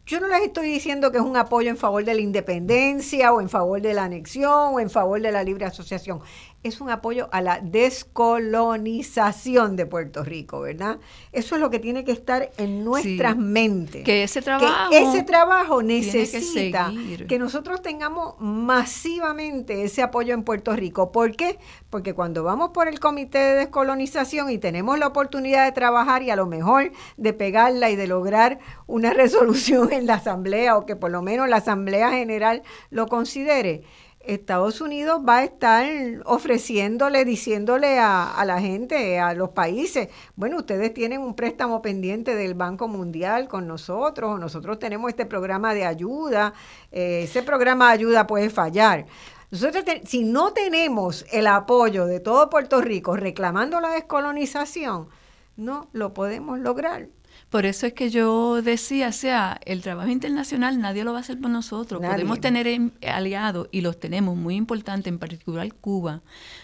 Speaker 1: Yo no les estoy diciendo que es un apoyo en favor de la independencia o en favor de la anexión o en favor de la libre asociación es un apoyo a la descolonización de Puerto Rico, ¿verdad? Eso es lo que tiene que estar en nuestras mentes.
Speaker 2: Que ese trabajo,
Speaker 1: ese trabajo necesita que, nosotros tengamos masivamente ese apoyo en Puerto Rico. ¿Por qué? Porque cuando vamos por el Comité de Descolonización y tenemos la oportunidad de trabajar y a lo mejor de pegarla y de lograr una resolución en la Asamblea o que por lo menos la Asamblea General lo considere, Estados Unidos va a estar ofreciéndole, diciéndole a, la gente, a los países, bueno, ustedes tienen un préstamo pendiente del Banco Mundial con nosotros, nosotros tenemos este programa de ayuda, eh, ese programa de ayuda puede fallar. Nosotros, si no tenemos el apoyo de todo Puerto Rico reclamando la descolonización, no lo podemos lograr.
Speaker 2: Por eso es que yo decía, o sea, el trabajo internacional nadie lo va a hacer por nosotros. Podemos tener em, aliados y los tenemos, muy importante, en particular Cuba,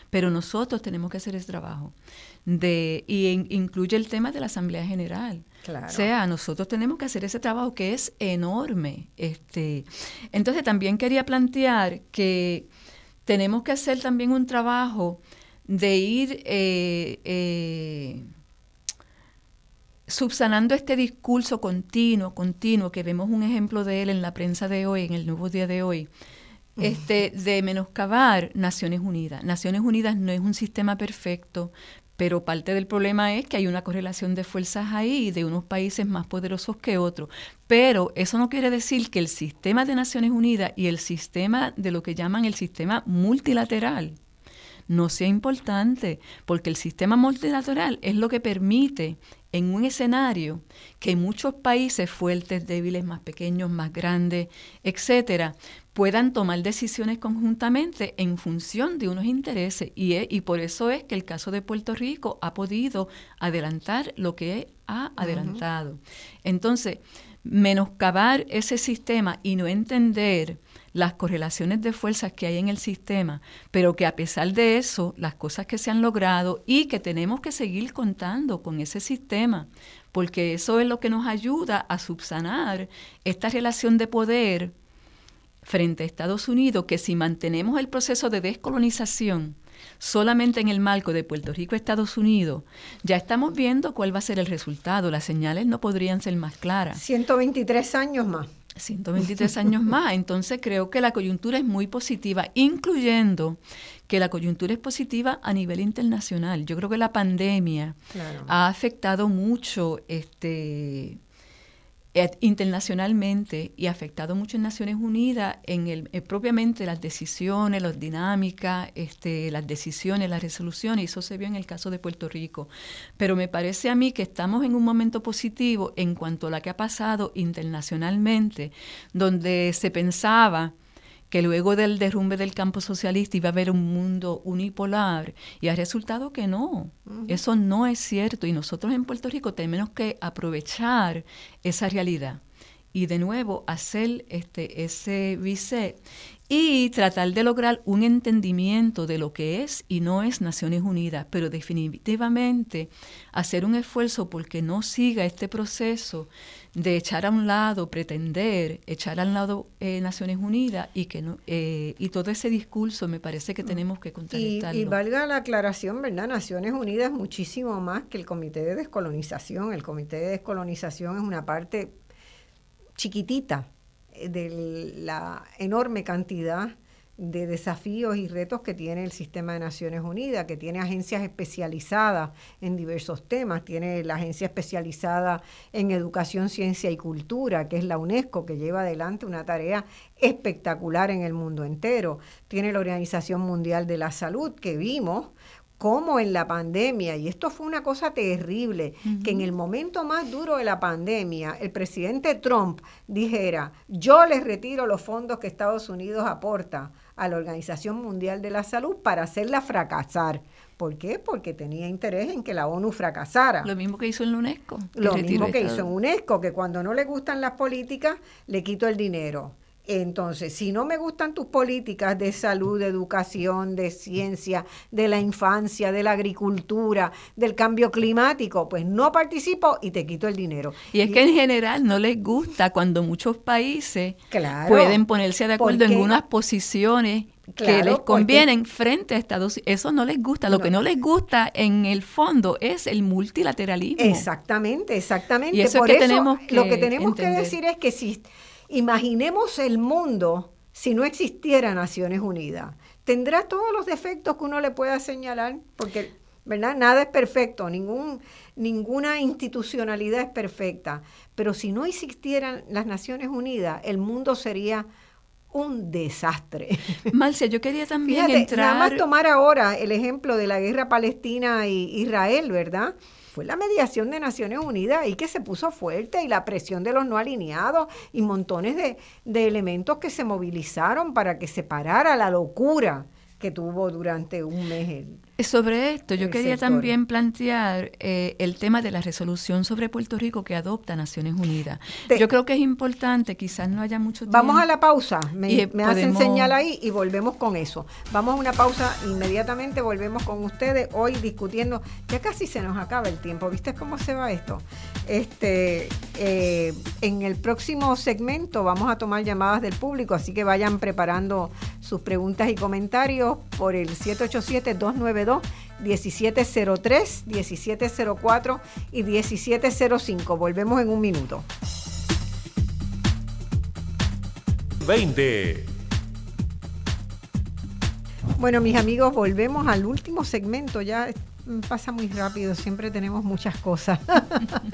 Speaker 2: pero nosotros tenemos que hacer ese trabajo. De, y incluye el tema de la Asamblea General. O sea, nosotros tenemos que hacer ese trabajo que es enorme. Este, entonces también quería plantear que tenemos que hacer también un trabajo de ir eh, eh, subsanando este discurso continuo, continuo, que vemos un ejemplo de él en la prensa de hoy, en el nuevo día de hoy, este, de menoscabar Naciones Unidas. Naciones Unidas no es un sistema perfecto, pero parte del problema es que hay una correlación de fuerzas ahí de unos países más poderosos que otros. Pero eso no quiere decir que el sistema de Naciones Unidas y el sistema de lo que llaman el sistema multilateral no sea importante, porque el sistema multilateral es lo que permite en un escenario que muchos países fuertes, débiles, más pequeños, más grandes, etcétera, puedan tomar decisiones conjuntamente en función de unos intereses. Y, y por eso es que el caso de Puerto Rico ha podido adelantar lo que ha adelantado. Entonces, menoscabar ese sistema y no entender las correlaciones de fuerzas que hay en el sistema, pero que a pesar de eso, las cosas que se han logrado y que tenemos que seguir contando con ese sistema, porque eso es lo que nos ayuda a subsanar esta relación de poder frente a Estados Unidos, que si mantenemos el proceso de descolonización solamente en el marco de Puerto Rico Estados Unidos, ya estamos viendo cuál va a ser el resultado. Las señales no podrían ser más claras.
Speaker 1: 123 años más.
Speaker 2: 123 años más. Entonces creo que la coyuntura es muy positiva, incluyendo que la coyuntura es positiva a nivel internacional. Yo creo que la pandemia ha afectado mucho este internacionalmente y ha afectado mucho en Naciones Unidas en el eh, propiamente las decisiones, las dinámicas, este, las decisiones, las resoluciones, y eso se vio en el caso de Puerto Rico. Pero me parece a mí que estamos en un momento positivo en cuanto a lo que ha pasado internacionalmente, donde se pensaba que luego del derrumbe del campo socialista iba a haber un mundo unipolar y ha resultado que no, eso no es cierto y nosotros en Puerto Rico tenemos que aprovechar esa realidad y de nuevo hacer este, ese reset y tratar de lograr un entendimiento de lo que es y no es Naciones Unidas, pero definitivamente hacer un esfuerzo porque no siga este proceso de echar a un lado, pretender echar a un lado eh, Naciones Unidas y que no, eh, y todo ese discurso me parece que mm. tenemos que contrarrestarlo.
Speaker 1: Y, y, valga la aclaración, ¿verdad? Naciones Unidas es muchísimo más que el Comité de Descolonización. El Comité de Descolonización es una parte chiquitita eh, de la enorme cantidad de desafíos y retos que tiene el sistema de Naciones Unidas, que tiene agencias especializadas en diversos temas, tiene la agencia especializada en educación, ciencia y cultura, que es la UNESCO, que lleva adelante una tarea espectacular en el mundo entero, tiene la Organización Mundial de la Salud, que vimos como en la pandemia, y esto fue una cosa terrible, que en el momento más duro de la pandemia, el presidente Trump dijera, yo les retiro los fondos que Estados Unidos aporta a la Organización Mundial de la Salud para hacerla fracasar. ¿Por qué? Porque tenía interés en que la ONU fracasara.
Speaker 2: Lo mismo que hizo en la UNESCO.
Speaker 1: Lo mismo que hizo en UNESCO, que cuando no le gustan las políticas, le quito el dinero. Entonces, si no me gustan tus políticas de salud, de educación, de ciencia, de la infancia, de la agricultura, del cambio climático, pues no participo y te quito el dinero.
Speaker 2: Y es que en general no les gusta cuando muchos países pueden ponerse de acuerdo en unas posiciones que les convienen frente a Estados Unidos. Eso no les gusta. Lo que no les gusta en el fondo es el multilateralismo.
Speaker 1: Exactamente, exactamente. Y eso Por que tenemos lo que tenemos que decir es que si Imaginemos el mundo si no existiera Naciones Unidas. Tendrá todos los defectos que uno le pueda señalar, porque ¿verdad? Nada es perfecto, ningún, ninguna institucionalidad es perfecta. Pero si no existieran las Naciones Unidas, el mundo sería un desastre.
Speaker 2: Marcia, yo quería también entrar...
Speaker 1: Nada más tomar ahora el ejemplo de la guerra Palestina e Israel, ¿verdad? Fue la mediación de Naciones Unidas y que se puso fuerte y la presión de los no alineados y montones de, de elementos que se movilizaron para que se parara la locura que tuvo durante un mes
Speaker 2: sobre esto, yo quería también plantear eh, el tema de la resolución sobre Puerto Rico que adopta Naciones Unidas. yo creo que es importante, quizás no haya mucho tiempo.
Speaker 1: Vamos a la pausa, me, me hacen señal ahí y volvemos con eso. Vamos a una pausa, inmediatamente volvemos con ustedes hoy discutiendo, ya casi se nos acaba el tiempo, ¿viste cómo se va esto? Este, eh, en el próximo segmento vamos a tomar llamadas del público, así que vayan preparando sus preguntas y comentarios por el 787 292 1703, 1704 y 1705. Volvemos en un minuto.
Speaker 3: 20.
Speaker 1: Bueno, mis amigos, volvemos al último segmento. Ya pasa muy rápido, siempre tenemos muchas cosas.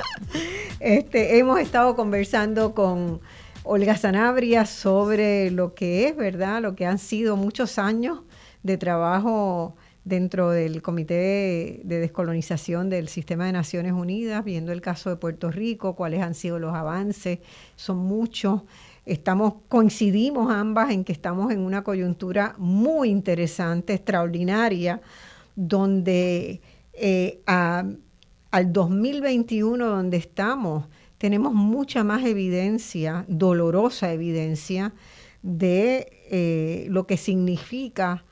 Speaker 1: este, hemos estado conversando con Olga Sanabria sobre lo que es, ¿verdad? Lo que han sido muchos años de trabajo dentro del Comité de Descolonización del Sistema de Naciones Unidas, viendo el caso de Puerto Rico, cuáles han sido los avances, son muchos. Estamos, coincidimos ambas en que estamos en una coyuntura muy interesante, extraordinaria, donde eh, al 2021, donde estamos, tenemos mucha más evidencia, dolorosa evidencia, de eh, lo que significa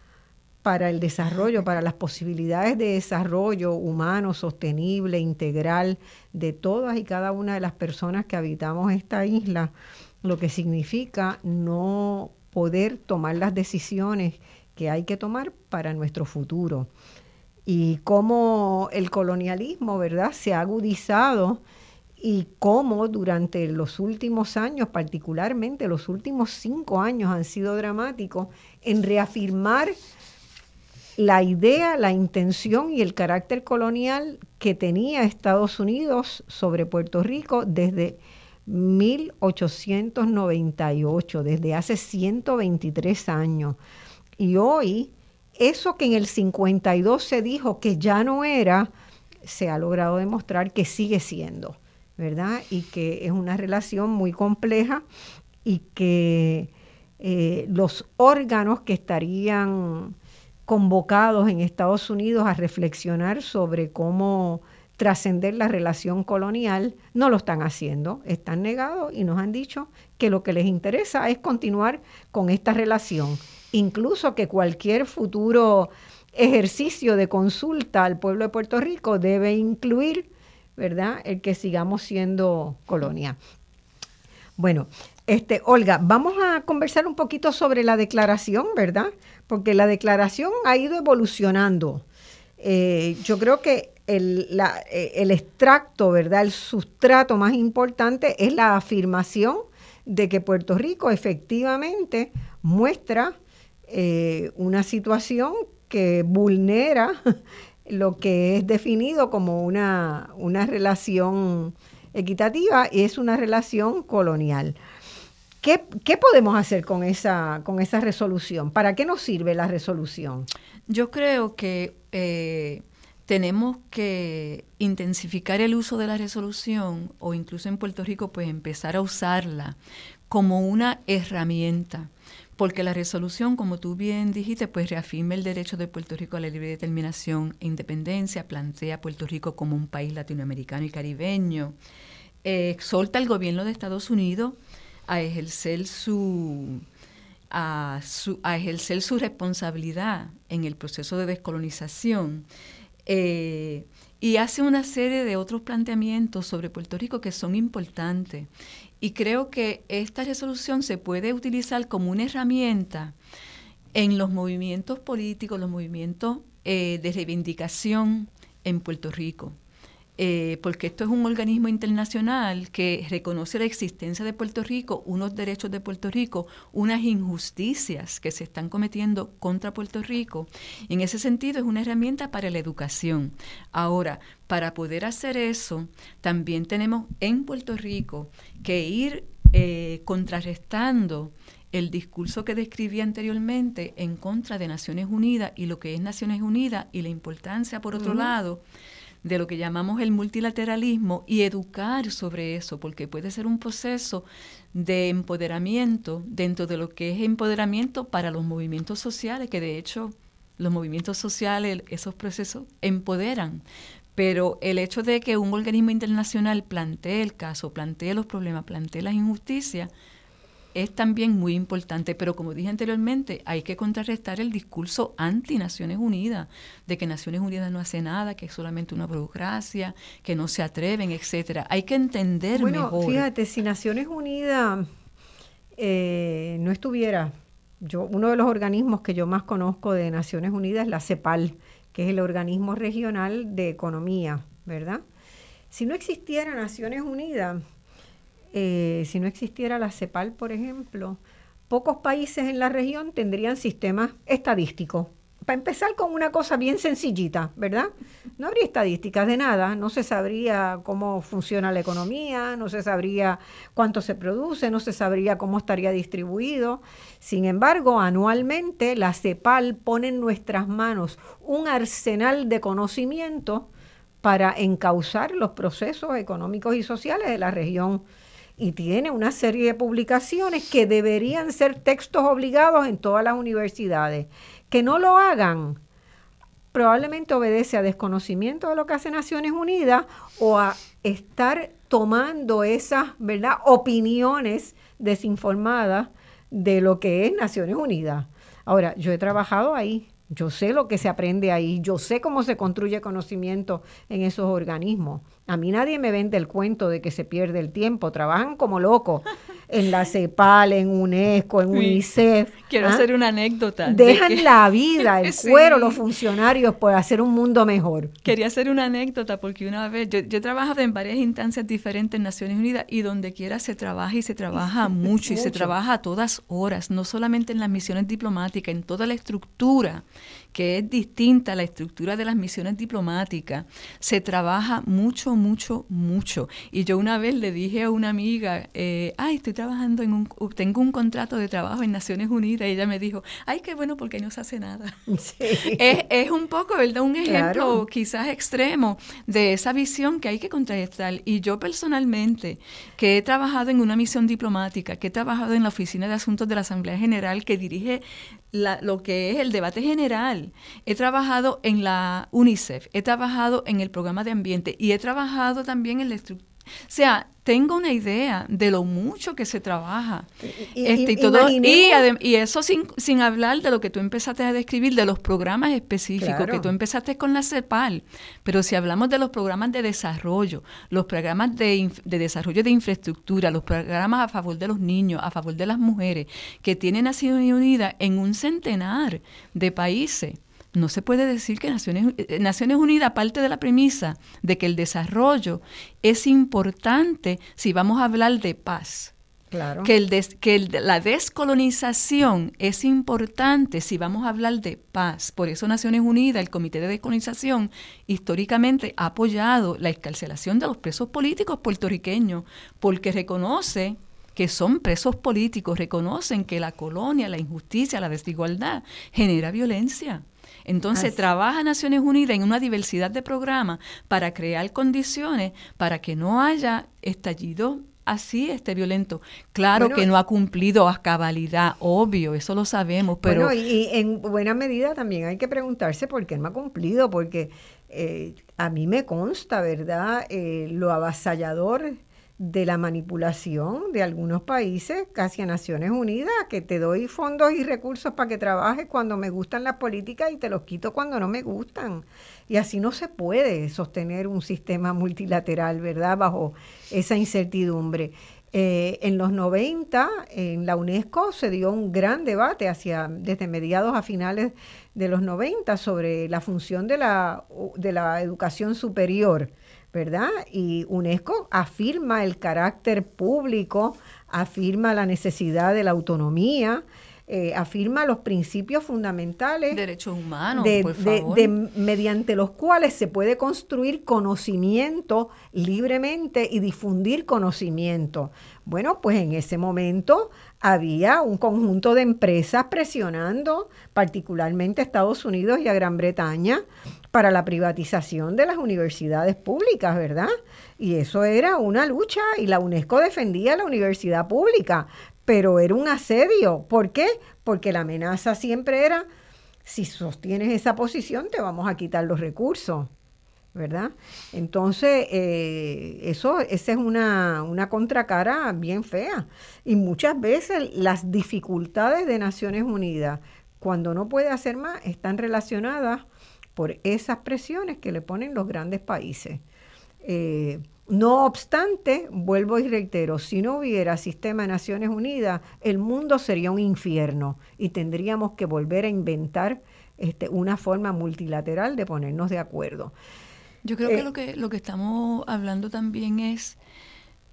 Speaker 1: para el desarrollo, para las posibilidades de desarrollo humano, sostenible, integral de todas y cada una de las personas que habitamos esta isla, lo que significa no poder tomar las decisiones que hay que tomar para nuestro futuro. Y cómo el colonialismo, ¿verdad?, se ha agudizado y cómo durante los últimos años, particularmente los últimos cinco años, han sido dramáticos en reafirmar la idea, la intención y el carácter colonial que tenía Estados Unidos sobre Puerto Rico desde 1898, desde hace 123 años. Y hoy, eso que en el 52 se dijo que ya no era, se ha logrado demostrar que sigue siendo, ¿verdad? Y que es una relación muy compleja y que eh, los órganos que estarían convocados en Estados Unidos a reflexionar sobre cómo trascender la relación colonial, no lo están haciendo, están negados y nos han dicho que lo que les interesa es continuar con esta relación, incluso que cualquier futuro ejercicio de consulta al pueblo de Puerto Rico debe incluir, ¿verdad?, el que sigamos siendo colonia. Bueno, este, Olga, vamos a conversar un poquito sobre la declaración, ¿verdad? porque la declaración ha ido evolucionando. Eh, yo creo que el, eh, el, extracto, ¿verdad? El sustrato más importante es la afirmación de que Puerto Rico efectivamente muestra eh, una situación que vulnera lo que es definido como una, una relación equitativa y es una relación colonial. ¿Qué, podemos hacer con esa, con esa resolución? ¿Para qué nos sirve la resolución?
Speaker 2: Yo creo que eh, tenemos que intensificar el uso de la resolución o incluso en Puerto Rico pues empezar a usarla como una herramienta porque la resolución, como tú bien dijiste, pues reafirma el derecho de Puerto Rico a la libre determinación e independencia, plantea a Puerto Rico como un país latinoamericano y caribeño, eh, exhorta al gobierno de Estados Unidos a ejercer su, a, ejercer su responsabilidad en el proceso de descolonización. Eh, y hace una serie de otros planteamientos sobre Puerto Rico que son importantes. Y creo que esta resolución se puede utilizar como una herramienta en los movimientos políticos, los movimientos eh, de reivindicación en Puerto Rico. Eh, porque esto es un organismo internacional que reconoce la existencia de Puerto Rico, unos derechos de Puerto Rico, unas injusticias que se están cometiendo contra Puerto Rico. En ese sentido es una herramienta para la educación. Ahora, para poder hacer eso, también tenemos en Puerto Rico que ir eh, contrarrestando el discurso que describí anteriormente en contra de Naciones Unidas y lo que es Naciones Unidas y la importancia, por otro lado, de lo que llamamos el multilateralismo y educar sobre eso, porque puede ser un proceso de empoderamiento dentro de lo que es empoderamiento para los movimientos sociales, que de hecho los movimientos sociales, esos procesos empoderan. Pero el hecho de que un organismo internacional plantee el caso, plantee los problemas, plantee las injusticias, es también muy importante, pero como dije anteriormente, hay que contrarrestar el discurso anti Naciones Unidas, de que Naciones Unidas no hace nada, que es solamente una burocracia, que no se atreven, etcétera. Hay que entender
Speaker 1: bueno,
Speaker 2: mejor.
Speaker 1: Fíjate, si Naciones Unidas eh, no estuviera, yo uno de los organismos que yo más conozco de Naciones Unidas es la CEPAL, que es el organismo regional de economía, ¿verdad? Si no existiera Naciones Unidas, eh, si no existiera la CEPAL, por ejemplo, pocos países en la región tendrían sistemas estadísticos. Para empezar con una cosa bien sencillita, ¿verdad? No habría estadísticas de nada, no se sabría cómo funciona la economía, no se sabría cuánto se produce, no se sabría cómo estaría distribuido. Sin embargo, anualmente la CEPAL pone en nuestras manos un arsenal de conocimiento para encauzar los procesos económicos y sociales de la región y tiene una serie de publicaciones que deberían ser textos obligados en todas las universidades. Que no lo hagan probablemente obedece a desconocimiento de lo que hace Naciones Unidas o a estar tomando esas ¿verdad? opiniones desinformadas de lo que es Naciones Unidas. Ahora, yo he trabajado ahí, yo sé lo que se aprende ahí, yo sé cómo se construye conocimiento en esos organismos. A mí nadie me vende el cuento de que se pierde el tiempo, trabajan como locos en la CEPAL, en UNESCO, en UNICEF.
Speaker 2: Quiero ¿ah? hacer una anécdota.
Speaker 1: Dejan la vida, el cuero, los funcionarios por hacer un mundo mejor.
Speaker 2: Quería hacer una anécdota porque una vez, yo, yo he trabajado en varias instancias diferentes en Naciones Unidas y donde quiera se trabaja y se trabaja mucho, y se trabaja a todas horas, no solamente en las misiones diplomáticas, en toda la estructura que es distinta a la estructura de las misiones diplomáticas. Se trabaja mucho, mucho, mucho. Y yo una vez le dije a una amiga, eh, ay, estoy trabajando en un, tengo un contrato de trabajo en Naciones Unidas, y ella me dijo, ay, qué bueno, porque no se hace nada. Es, un poco, ¿verdad? Un ejemplo quizás extremo de esa visión que hay que contrarrestar. Y yo personalmente, que he trabajado en una misión diplomática, que he trabajado en la Oficina de Asuntos de la Asamblea General, que dirige lo que es el debate general. He trabajado en la UNICEF, he trabajado en el programa de ambiente y he trabajado también en la estructura. O sea, tengo una idea de lo mucho que se trabaja. Y, este, y, todo, y, eso sin, sin, hablar de lo que tú empezaste a describir, de los programas específicos, que tú empezaste con la CEPAL. Pero si hablamos de los programas de desarrollo, los programas de, de desarrollo de infraestructura, los programas a favor de los niños, a favor de las mujeres, que tienen Naciones Unidas en un centenar de países no se puede decir que Naciones, eh, Naciones Unidas parte de la premisa de que el desarrollo es importante si vamos a hablar de paz. Claro. Que, el que la descolonización es importante si vamos a hablar de paz. Por eso Naciones Unidas, el Comité de Descolonización, históricamente ha apoyado la escarcelación de los presos políticos puertorriqueños, porque reconoce que son presos políticos, reconocen que la colonia, la injusticia, la desigualdad genera violencia Entonces trabaja Naciones Unidas en una diversidad de programas para crear condiciones para que no haya estallido así este violento. Claro que no ha cumplido a cabalidad, obvio, eso lo sabemos, pero...
Speaker 1: Bueno, y, en buena medida también hay que preguntarse por qué no ha cumplido, porque eh, a mí me consta, ¿verdad?, eh, lo avasallador de la manipulación de algunos países, casi a Naciones Unidas, que te doy fondos y recursos para que trabajes cuando me gustan las políticas y te los quito cuando no me gustan. Y así no se puede sostener un sistema multilateral, ¿verdad?, bajo esa incertidumbre. Eh, en los 90, en la UNESCO se dio un gran debate hacia, desde mediados a finales de los 90 sobre la función de la, de la educación superior ¿verdad? Y UNESCO afirma el carácter público, afirma la necesidad de la autonomía, eh, afirma los principios fundamentales
Speaker 2: derechos humanos
Speaker 1: de, mediante los cuales se puede construir conocimiento libremente y difundir conocimiento. Bueno, pues en ese momento había un conjunto de empresas presionando particularmente a Estados Unidos y a Gran Bretaña para la privatización de las universidades públicas, ¿verdad? Y eso era una lucha y la UNESCO defendía la universidad pública, pero era un asedio. ¿Por qué? Porque la amenaza siempre era, si sostienes esa posición, te vamos a quitar los recursos. ¿verdad? Entonces, eh, eso, esa es una, una, contracara bien fea. Y muchas veces las dificultades de Naciones Unidas, cuando no puede hacer más, están relacionadas por esas presiones que le ponen los grandes países. Eh, no obstante, vuelvo y reitero, si no hubiera sistema de Naciones Unidas, el mundo sería un infierno y tendríamos que volver a inventar este, una forma multilateral de ponernos de acuerdo.
Speaker 2: Yo creo que, eh, lo que lo que estamos hablando también es,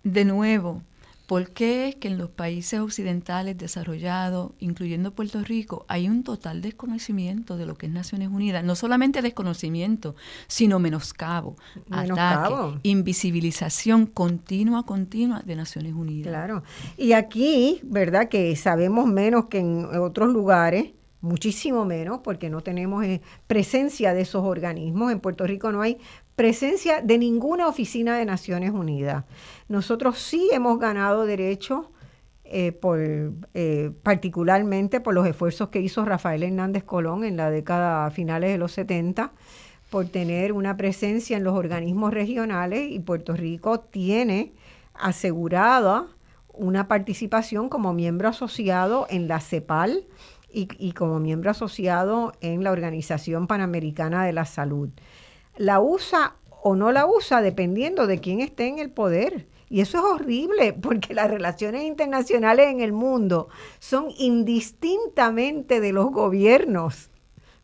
Speaker 2: de nuevo, ¿Por qué es que en los países occidentales desarrollados, incluyendo Puerto Rico, hay un total desconocimiento de lo que es Naciones Unidas? No solamente desconocimiento, sino menoscabo, ataque, invisibilización continua, continua de Naciones Unidas.
Speaker 1: Claro. Y aquí, ¿verdad? Que sabemos menos que en otros lugares, muchísimo menos, porque no tenemos eh, presencia de esos organismos. En Puerto Rico no hay presencia de ninguna oficina de Naciones Unidas. Nosotros sí hemos ganado derecho, eh, eh, particularmente por los esfuerzos que hizo Rafael Hernández Colón en la década finales de los 70, por tener una presencia en los organismos regionales y Puerto Rico tiene asegurada una participación como miembro asociado en la CEPAL y como miembro asociado en la Organización Panamericana de la Salud la usa o no la usa dependiendo de quién esté en el poder. Y eso es horrible porque las relaciones internacionales en el mundo son indistintamente de los gobiernos,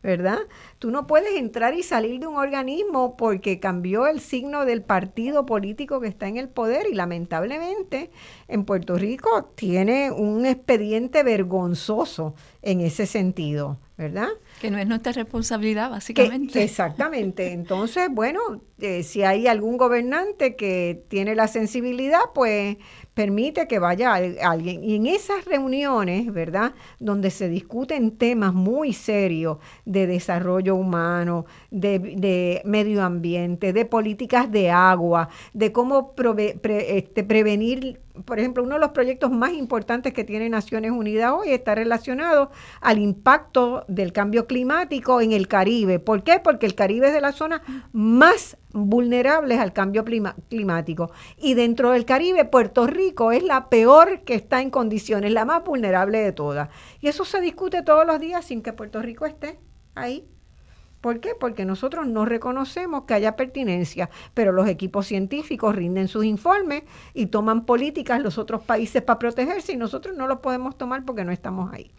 Speaker 1: ¿verdad? Tú no puedes entrar y salir de un organismo porque cambió el signo del partido político que está en el poder y lamentablemente en Puerto Rico tiene un expediente vergonzoso en ese sentido, ¿verdad?
Speaker 2: Que no es nuestra responsabilidad, básicamente.
Speaker 1: exactamente. Entonces, bueno, eh, si hay algún gobernante que tiene la sensibilidad, pues permite que vaya alguien. Y en esas reuniones, ¿verdad? Donde se discuten temas muy serios de desarrollo humano, de, medio ambiente, de políticas de agua, de cómo este, prevenir por ejemplo, uno de los proyectos más importantes que tiene Naciones Unidas hoy está relacionado al impacto del cambio climático en el Caribe. ¿Por qué? Porque el Caribe es de las zonas más vulnerables al cambio climático. Y dentro del Caribe, Puerto Rico es la peor que está en condiciones, la más vulnerable de todas. Y eso se discute todos los días sin que Puerto Rico esté ahí. ¿Por qué? Porque nosotros no reconocemos que haya pertinencia, pero los equipos científicos rinden sus informes y toman políticas los otros países para protegerse y nosotros no lo podemos tomar porque no estamos ahí.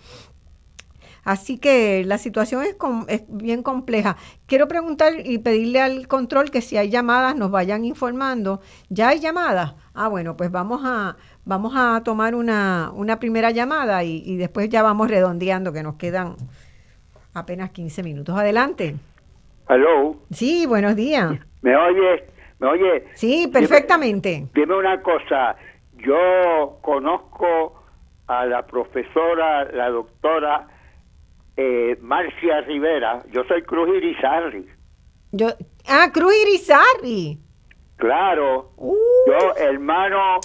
Speaker 1: Así que la situación es, es, bien compleja. Quiero preguntar y pedirle al control que si hay llamadas nos vayan informando. ¿Ya hay llamadas? Ah, bueno, pues vamos a, vamos a tomar una, una primera llamada y, y después ya vamos redondeando que nos quedan apenas 15 minutos. Adelante.
Speaker 4: Hello.
Speaker 1: Sí, buenos días.
Speaker 4: ¿Me oye? ¿Me oye?
Speaker 1: Sí, perfectamente.
Speaker 4: Dime, una cosa. Yo conozco a la profesora, la doctora eh, Marcia Rivera, yo soy Cruz Irizarri.
Speaker 1: Yo, ah, Cruz Irizarri.
Speaker 4: Claro,
Speaker 1: Uh,
Speaker 4: yo hermano,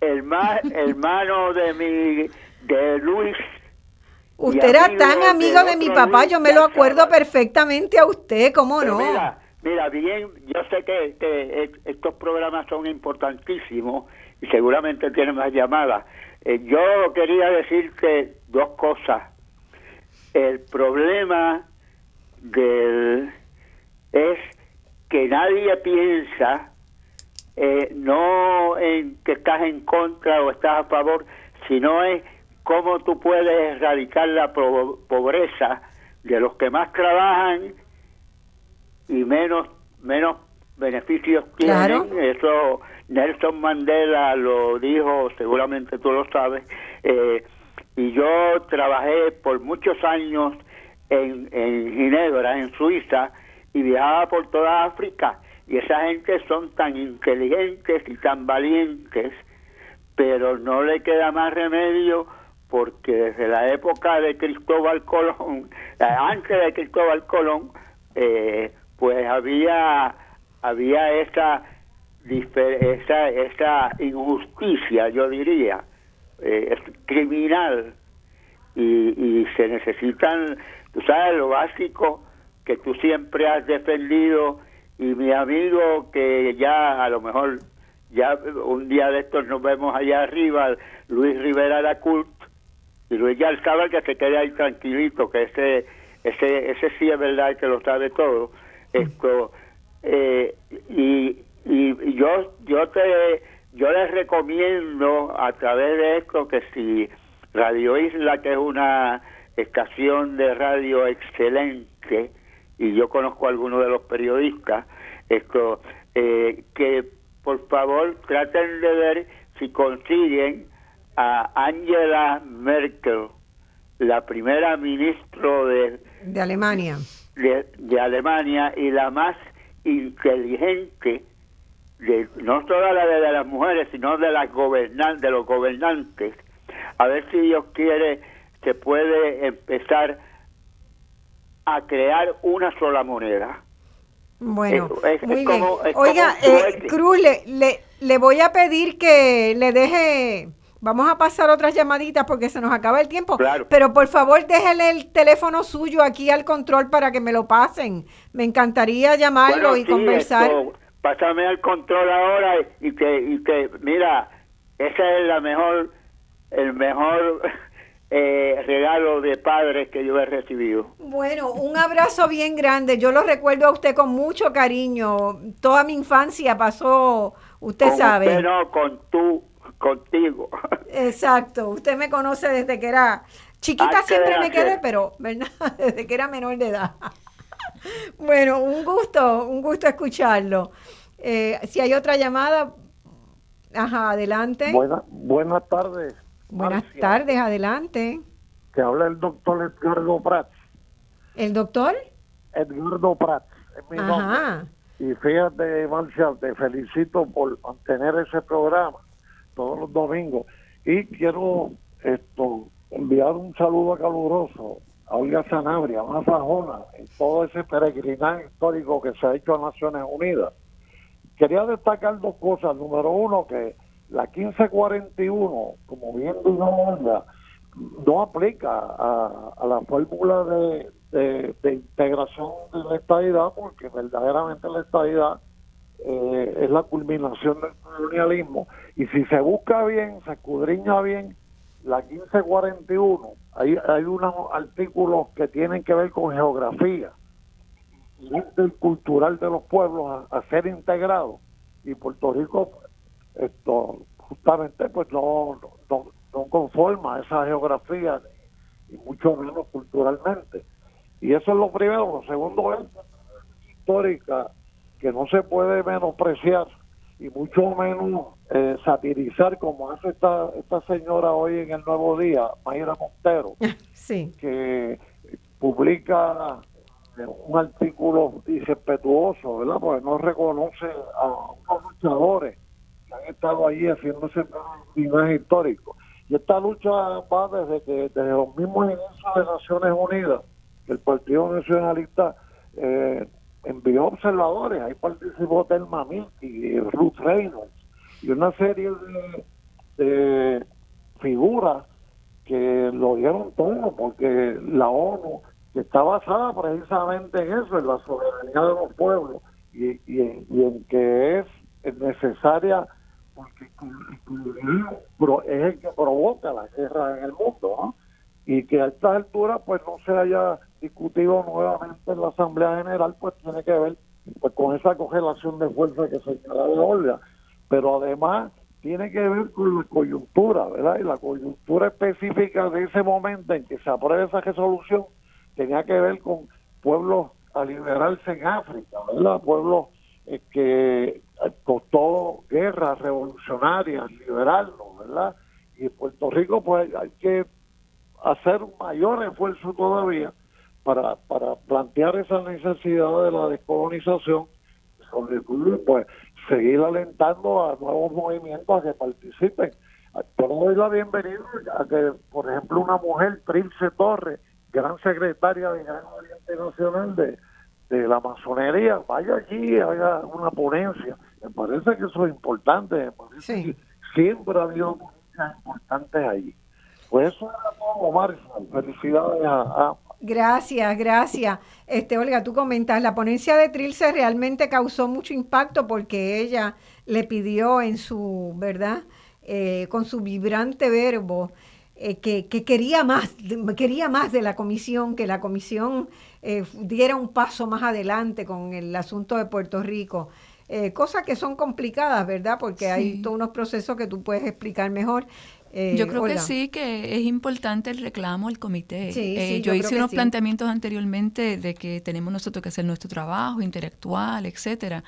Speaker 4: hermano, hermano de mi, de Luis.
Speaker 1: usted era
Speaker 4: amigo
Speaker 1: tan amigo de mi papá,
Speaker 4: Luis
Speaker 1: yo me lo acuerdo perfectamente a usted, ¿cómo
Speaker 4: Pero
Speaker 1: no?
Speaker 4: Mira, mira, bien, yo sé que, que e- estos programas son importantísimos y seguramente tienen más llamadas. Eh, yo quería decirte dos cosas. El problema del es que nadie piensa eh, no en que estás en contra o estás a favor, sino es cómo tú puedes erradicar la pro- pobreza de los que más trabajan y menos menos beneficios tienen.
Speaker 1: Claro.
Speaker 4: Eso Nelson Mandela lo dijo, seguramente tú lo sabes. eh, y yo trabajé por muchos años en, en Ginebra, en Suiza, y viajaba por toda África. Y esa gente son tan inteligentes y tan valientes, pero no le queda más remedio porque desde la época de Cristóbal Colón, eh, antes de Cristóbal Colón, eh, pues había había esa esa esa injusticia, yo diría, eh, es criminal y, y se necesitan, tú sabes, lo básico que tú siempre has defendido y mi amigo que ya a lo mejor ya un día de estos nos vemos allá arriba, Luis Rivera la Cult, y Luis ya sabe que se quede ahí tranquilito, que ese, ese, ese sí es verdad que lo sabe todo. Esto, eh, y, y yo, yo te, yo les recomiendo a través de esto que si Radio Isla, que es una estación de radio excelente, y yo conozco a algunos de los periodistas, esto, eh, que por favor traten de ver si consiguen a Angela Merkel, la primera ministro de,
Speaker 1: De Alemania.
Speaker 4: de, de Alemania y la más inteligente de no solo la de, de las mujeres sino de las gobernan de los gobernantes a ver si Dios quiere se puede empezar a crear una sola moneda
Speaker 1: Bueno,
Speaker 4: Es- es
Speaker 1: muy bien.
Speaker 4: como- es
Speaker 1: Oiga, eh. Cruz, le, le, le voy a pedir que le deje, vamos a pasar otras llamaditas porque se nos acaba el tiempo,
Speaker 4: Claro.
Speaker 1: pero por favor déjele el teléfono suyo aquí al control para que me lo pasen. Me encantaría llamarlo
Speaker 4: Bueno,
Speaker 1: y
Speaker 4: sí,
Speaker 1: conversar.
Speaker 4: esto, pásame al control ahora y que, y que, mira, ese es la mejor, el mejor eh, regalo de padres que yo he recibido.
Speaker 1: Bueno, un abrazo bien grande. Yo lo recuerdo a usted con mucho cariño. Toda mi infancia pasó, usted
Speaker 4: Con
Speaker 1: sabe.
Speaker 4: usted no, con tú, contigo.
Speaker 1: Exacto, usted me conoce desde que era chiquita,
Speaker 4: Antes
Speaker 1: siempre me quedé, pero ¿verdad? desde que era menor de edad. bueno, un gusto, un gusto escucharlo. Eh, si hay otra llamada, ajá, adelante.
Speaker 5: Buena- buenas tardes.
Speaker 1: Buenas
Speaker 5: Marcia.
Speaker 1: tardes, adelante.
Speaker 5: Te habla el doctor Edgardo Prats.
Speaker 1: ¿El doctor?
Speaker 5: Edgardo Prats es mi nombre. Y fíjate, Marcia, te felicito por mantener ese programa todos los domingos. Y quiero esto enviar un saludo caluroso a Olga Sanabria, a Sajona, en todo ese peregrinaje histórico que se ha hecho a Naciones Unidas. Quería destacar dos cosas. Número uno, que la 1541, como bien dijo Olga, no aplica a, la fórmula de integración de la estadidad porque verdaderamente la estadidad eh, es la culminación del colonialismo y si se busca bien, se escudriña bien la 1541, hay, hay unos artículos que tienen que ver con geografía del cultural de los pueblos a, a ser integrados y Puerto Rico esto justamente pues no, no, no conforma esa geografía y mucho menos culturalmente. Y eso es lo primero. Lo segundo es histórica que no se puede menospreciar y mucho menos eh, satirizar como hace esta esta señora hoy en el Nuevo Día Mayra Montero
Speaker 1: Sí.
Speaker 5: que publica un artículo irrespetuoso, ¿verdad? Porque no reconoce a unos luchadores que han estado allí ese peregrinaje histórico. Y esta lucha va desde que desde los mismos inicios de Naciones Unidas, el Partido Nacionalista eh, envió observadores, ahí participó Telma y Ruth Reynolds, y una serie de, figuras que lo dieron todo, porque la ONU, que está basada precisamente en eso, en la soberanía de los pueblos, y, en que es necesaria porque es el que provoca la guerra en el mundo, y que a esta altura pues no se haya discutido nuevamente en la Asamblea General, pues tiene que ver pues con esa congelación de fuerza que señala de Olga, pero además tiene que ver con la coyuntura, ¿verdad? Y la coyuntura específica de ese momento en que se aprueba esa resolución tenía que ver con pueblos a liberarse en África, ¿verdad? Pueblos eh, que costó guerras revolucionarias, liberarlo, ¿verdad? Y Puerto Rico, pues hay que hacer un mayor esfuerzo todavía para, para plantear esa necesidad de la descolonización, todo, pues seguir alentando a nuevos movimientos a que participen. Yo doy la bienvenida a que, por ejemplo, una mujer, Trilce Torres, gran secretaria de Gran Oriente Nacional de, de la masonería, vaya allí, haga una ponencia. Me parece que eso es importante, siempre ha habido ponencias importantes ahí. Pues eso era todo, Marcia. Felicidades a,
Speaker 1: Gracias, gracias. Este, Olga, tú comentas, la ponencia de Trilce realmente causó mucho impacto porque ella le pidió en su, ¿verdad? Eh, con su vibrante verbo, eh, que, que, quería más, quería más de la comisión, que la comisión eh, diera un paso más adelante con el asunto de Puerto Rico. Eh, cosas que son complicadas, ¿verdad? Porque hay todos unos procesos que tú puedes explicar mejor.
Speaker 2: Eh, yo creo que sí, que es importante el reclamo al comité. yo, hice unos planteamientos anteriormente de que tenemos nosotros que hacer nuestro trabajo intelectual, etcétera,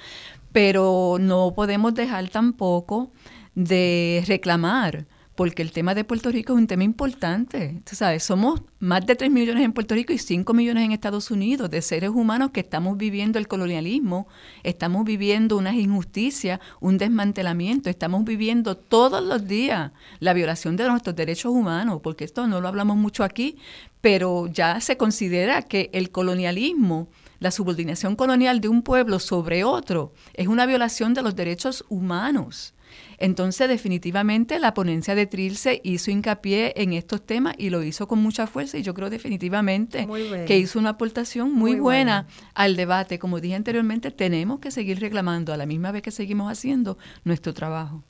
Speaker 2: pero no podemos dejar tampoco de reclamar porque el tema de Puerto Rico es un tema importante. Tú sabes, somos más de 3 millones en Puerto Rico y 5 millones en Estados Unidos de seres humanos que estamos viviendo el colonialismo, estamos viviendo una injusticia, un desmantelamiento, estamos viviendo todos los días la violación de nuestros derechos humanos, porque esto no lo hablamos mucho aquí, pero ya se considera que el colonialismo la subordinación colonial de un pueblo sobre otro es una violación de los derechos humanos. Entonces, definitivamente, la ponencia de Trilce hizo hincapié en estos temas y lo hizo con mucha fuerza y yo creo definitivamente que hizo una aportación muy, buena, al debate. Como dije anteriormente, tenemos que seguir reclamando a la misma vez que seguimos haciendo nuestro trabajo.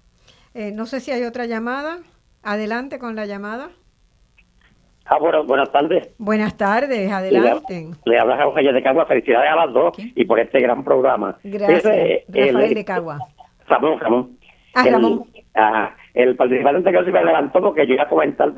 Speaker 1: Eh, no sé si hay otra llamada. Adelante con la llamada.
Speaker 6: Ah, bueno, buenas tardes.
Speaker 1: Buenas tardes, adelante.
Speaker 6: Le, habla Rafael de Cagua, felicidades a las dos y por este gran programa.
Speaker 1: Gracias, Rafael de Cagua.
Speaker 6: Ramón, Ramón. Ah, el, participante anterior se me adelantó porque yo iba a comentar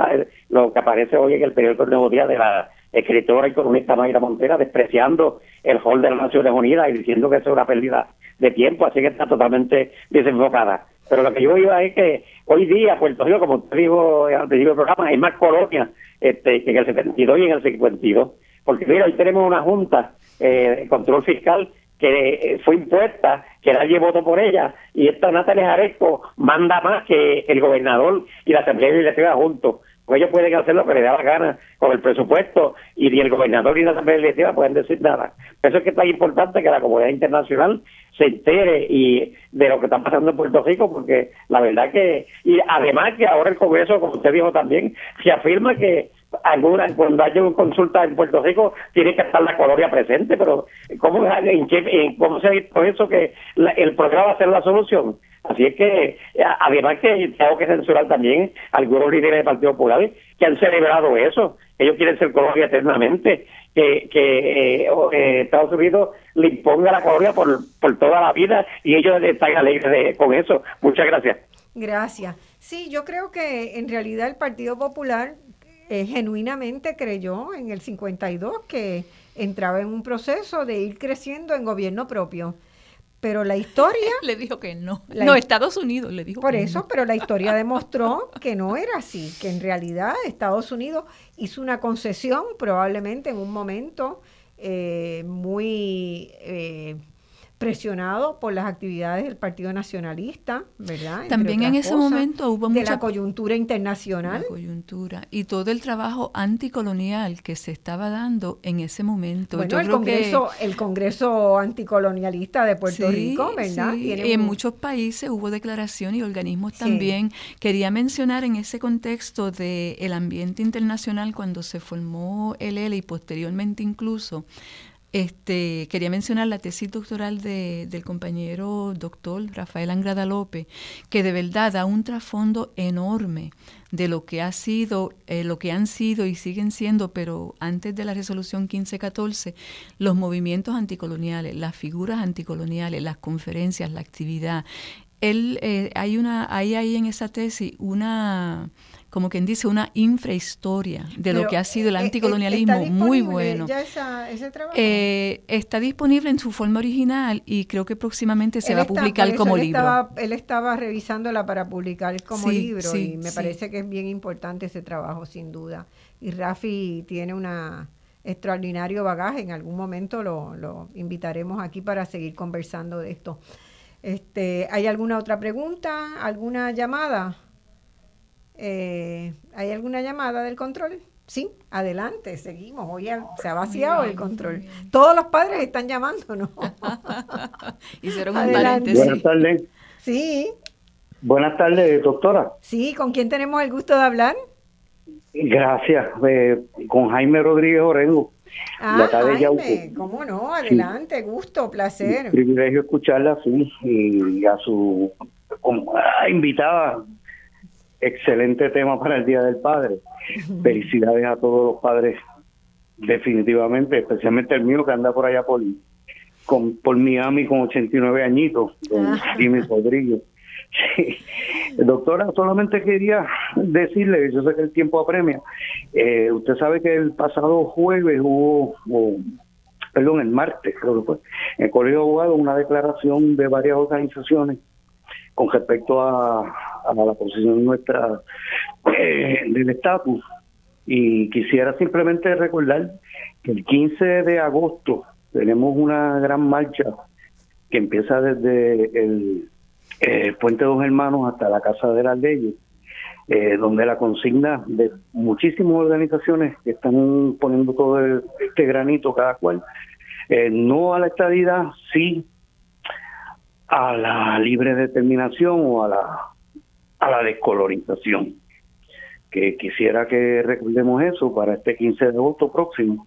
Speaker 6: lo que aparece hoy en el periódico El Nuevo Día de la escritora y columnista Mayra Montera despreciando el hall de las Naciones Unidas y diciendo que eso es una pérdida de tiempo, así que está totalmente desenfocada. Pero lo que yo iba es que hoy día Puerto Rico, como usted dijo al principio del programa, hay más colonias este, que en el 72 y en el 52. Porque mira, hoy tenemos una junta eh, de control fiscal que fue impuesta, que nadie votó por ella, y esta Natalia Jaresco manda más que el gobernador y la Asamblea Legislativa juntos. Pues ellos pueden hacer lo que les da la gana con el presupuesto y ni el gobernador ni la Asamblea Legislativa pueden decir nada. Por eso es que es tan importante que la comunidad internacional se entere y de lo que está pasando en Puerto Rico, porque la verdad que, y además que ahora el Congreso, como usted dijo también, se afirma que alguna cuando haya una consulta en Puerto Rico tiene que estar la colonia presente, pero ¿cómo, en cómo se ha visto eso que el programa va a ser la solución? Así es que, además que tengo que censurar también algunos líderes del Partido Popular que han celebrado eso. Ellos quieren ser colonia eternamente, que, que eh, eh, Estados Unidos le imponga la colonia por, por toda la vida y ellos están alegres con eso. Muchas gracias.
Speaker 1: Gracias. Sí, yo creo que en realidad el Partido Popular eh, genuinamente creyó en el 52 que entraba en un proceso de ir creciendo en gobierno propio. Pero la historia...
Speaker 2: le dijo que no. no, Estados Unidos le dijo
Speaker 1: Por eso, pero la historia demostró que no era así, que en realidad Estados Unidos hizo una concesión probablemente en un momento eh, muy... Eh, presionado por las actividades del Partido Nacionalista, ¿verdad?
Speaker 2: También en ese momento hubo
Speaker 1: mucha... De la coyuntura internacional.
Speaker 2: La coyuntura. Y todo el trabajo anticolonial que se estaba dando en ese momento.
Speaker 1: Bueno, el, Congreso, el Congreso anticolonialista de Puerto Rico, ¿verdad?
Speaker 2: Sí. En muchos países hubo declaraciones y organismos también. Quería mencionar en ese contexto del el ambiente internacional cuando se formó el ELE y posteriormente incluso este, quería mencionar la tesis doctoral de, del compañero doctor Rafael Angrada López, que de verdad da un trasfondo enorme de lo que ha sido, eh, lo que han sido y siguen siendo, pero antes de la resolución 1514, los movimientos anticoloniales, las figuras anticoloniales, las conferencias, la actividad. Él, eh, hay una, hay ahí en esa tesis una como quien dice, una infrahistoria de lo que ha sido el eh, eh, anticolonialismo muy bueno.
Speaker 1: Ya ese trabajo?
Speaker 2: Eh, está disponible en su forma original y creo que próximamente se va a publicar como
Speaker 1: él
Speaker 2: libro.
Speaker 1: Estaba, él estaba revisándola para publicar como libro y me parece que es bien importante ese trabajo, sin duda. Y Rafi tiene una extraordinario bagaje. En algún momento lo, lo invitaremos aquí para seguir conversando de esto. Este, ¿Hay alguna otra pregunta? ¿Alguna llamada? Eh, ¿Hay alguna llamada del control? Sí, adelante, seguimos. Hoy se ha vaciado el control. Todos los padres están llamando, ¿no?
Speaker 2: Hicieron un paréntesis.
Speaker 7: Buenas tardes.
Speaker 1: Sí.
Speaker 7: Buenas tardes, doctora.
Speaker 1: Sí, ¿con quién tenemos el gusto de hablar?
Speaker 7: Gracias, eh, con Jaime Rodríguez Orengo.
Speaker 1: Ah, Jaime, cómo no, adelante, gusto, placer.
Speaker 7: Privilegio escucharla, sí, y a su como, invitada excelente tema para el Día del Padre. Felicidades a todos los padres, definitivamente, especialmente el mío que anda por allá por, con, por Miami con 89 añitos, con ah. Jimmy Rodríguez. Doctora, solamente quería decirle, yo sé que el tiempo apremia, eh, usted sabe que el pasado jueves hubo, perdón, el martes creo que fue, en el Colegio de Abogados una declaración de varias organizaciones con respecto a, a la posición nuestra eh, del estatus. Y quisiera simplemente recordar que el 15 de agosto tenemos una gran marcha que empieza desde el eh, Puente Dos Hermanos hasta la Casa de las Leyes, eh, donde la consigna de muchísimas organizaciones que están poniendo todo este granito cada cual, no a la estadidad, sí a la libre determinación o a la, a la descolonización. Que quisiera que recordemos eso para este 15 de agosto próximo,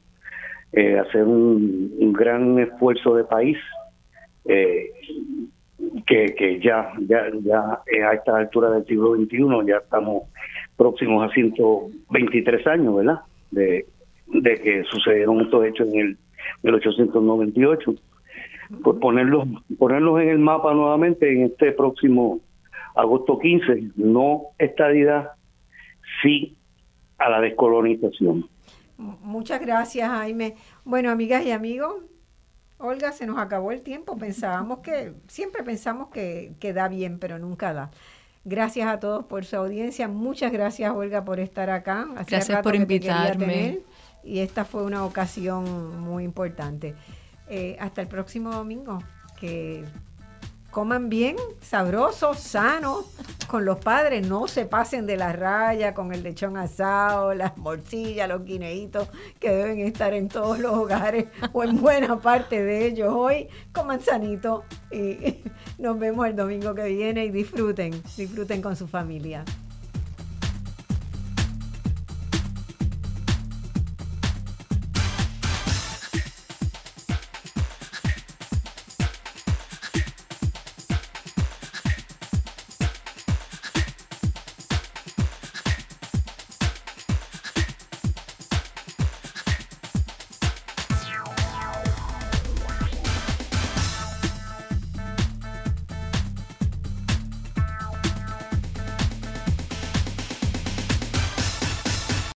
Speaker 7: eh, hacer un, gran esfuerzo de país eh, que, que ya, ya, ya a esta altura del siglo XXI ya estamos próximos a 123 años, ¿verdad? De, de que sucedieron estos hechos en el 1898 pues ponerlos, ponerlos en el mapa nuevamente en este próximo agosto 15, no estadidad, sí a la descolonización.
Speaker 1: Muchas gracias, Jaime. Bueno, amigas y amigos, Olga, se nos acabó el tiempo. Pensábamos que, siempre pensamos que, que da bien, pero nunca da. Gracias a todos por su audiencia. Muchas gracias, Olga, por estar acá.
Speaker 2: gracias por invitarme.
Speaker 1: y esta fue una ocasión muy importante. Eh, hasta el próximo domingo. Que coman bien, sabrosos, sanos, con los padres, no se pasen de la raya con el lechón asado, las morcillas, los guineitos que deben estar en todos los hogares o en buena parte de ellos hoy. Coman sanito y nos vemos el domingo que viene y disfruten, disfruten con su familia.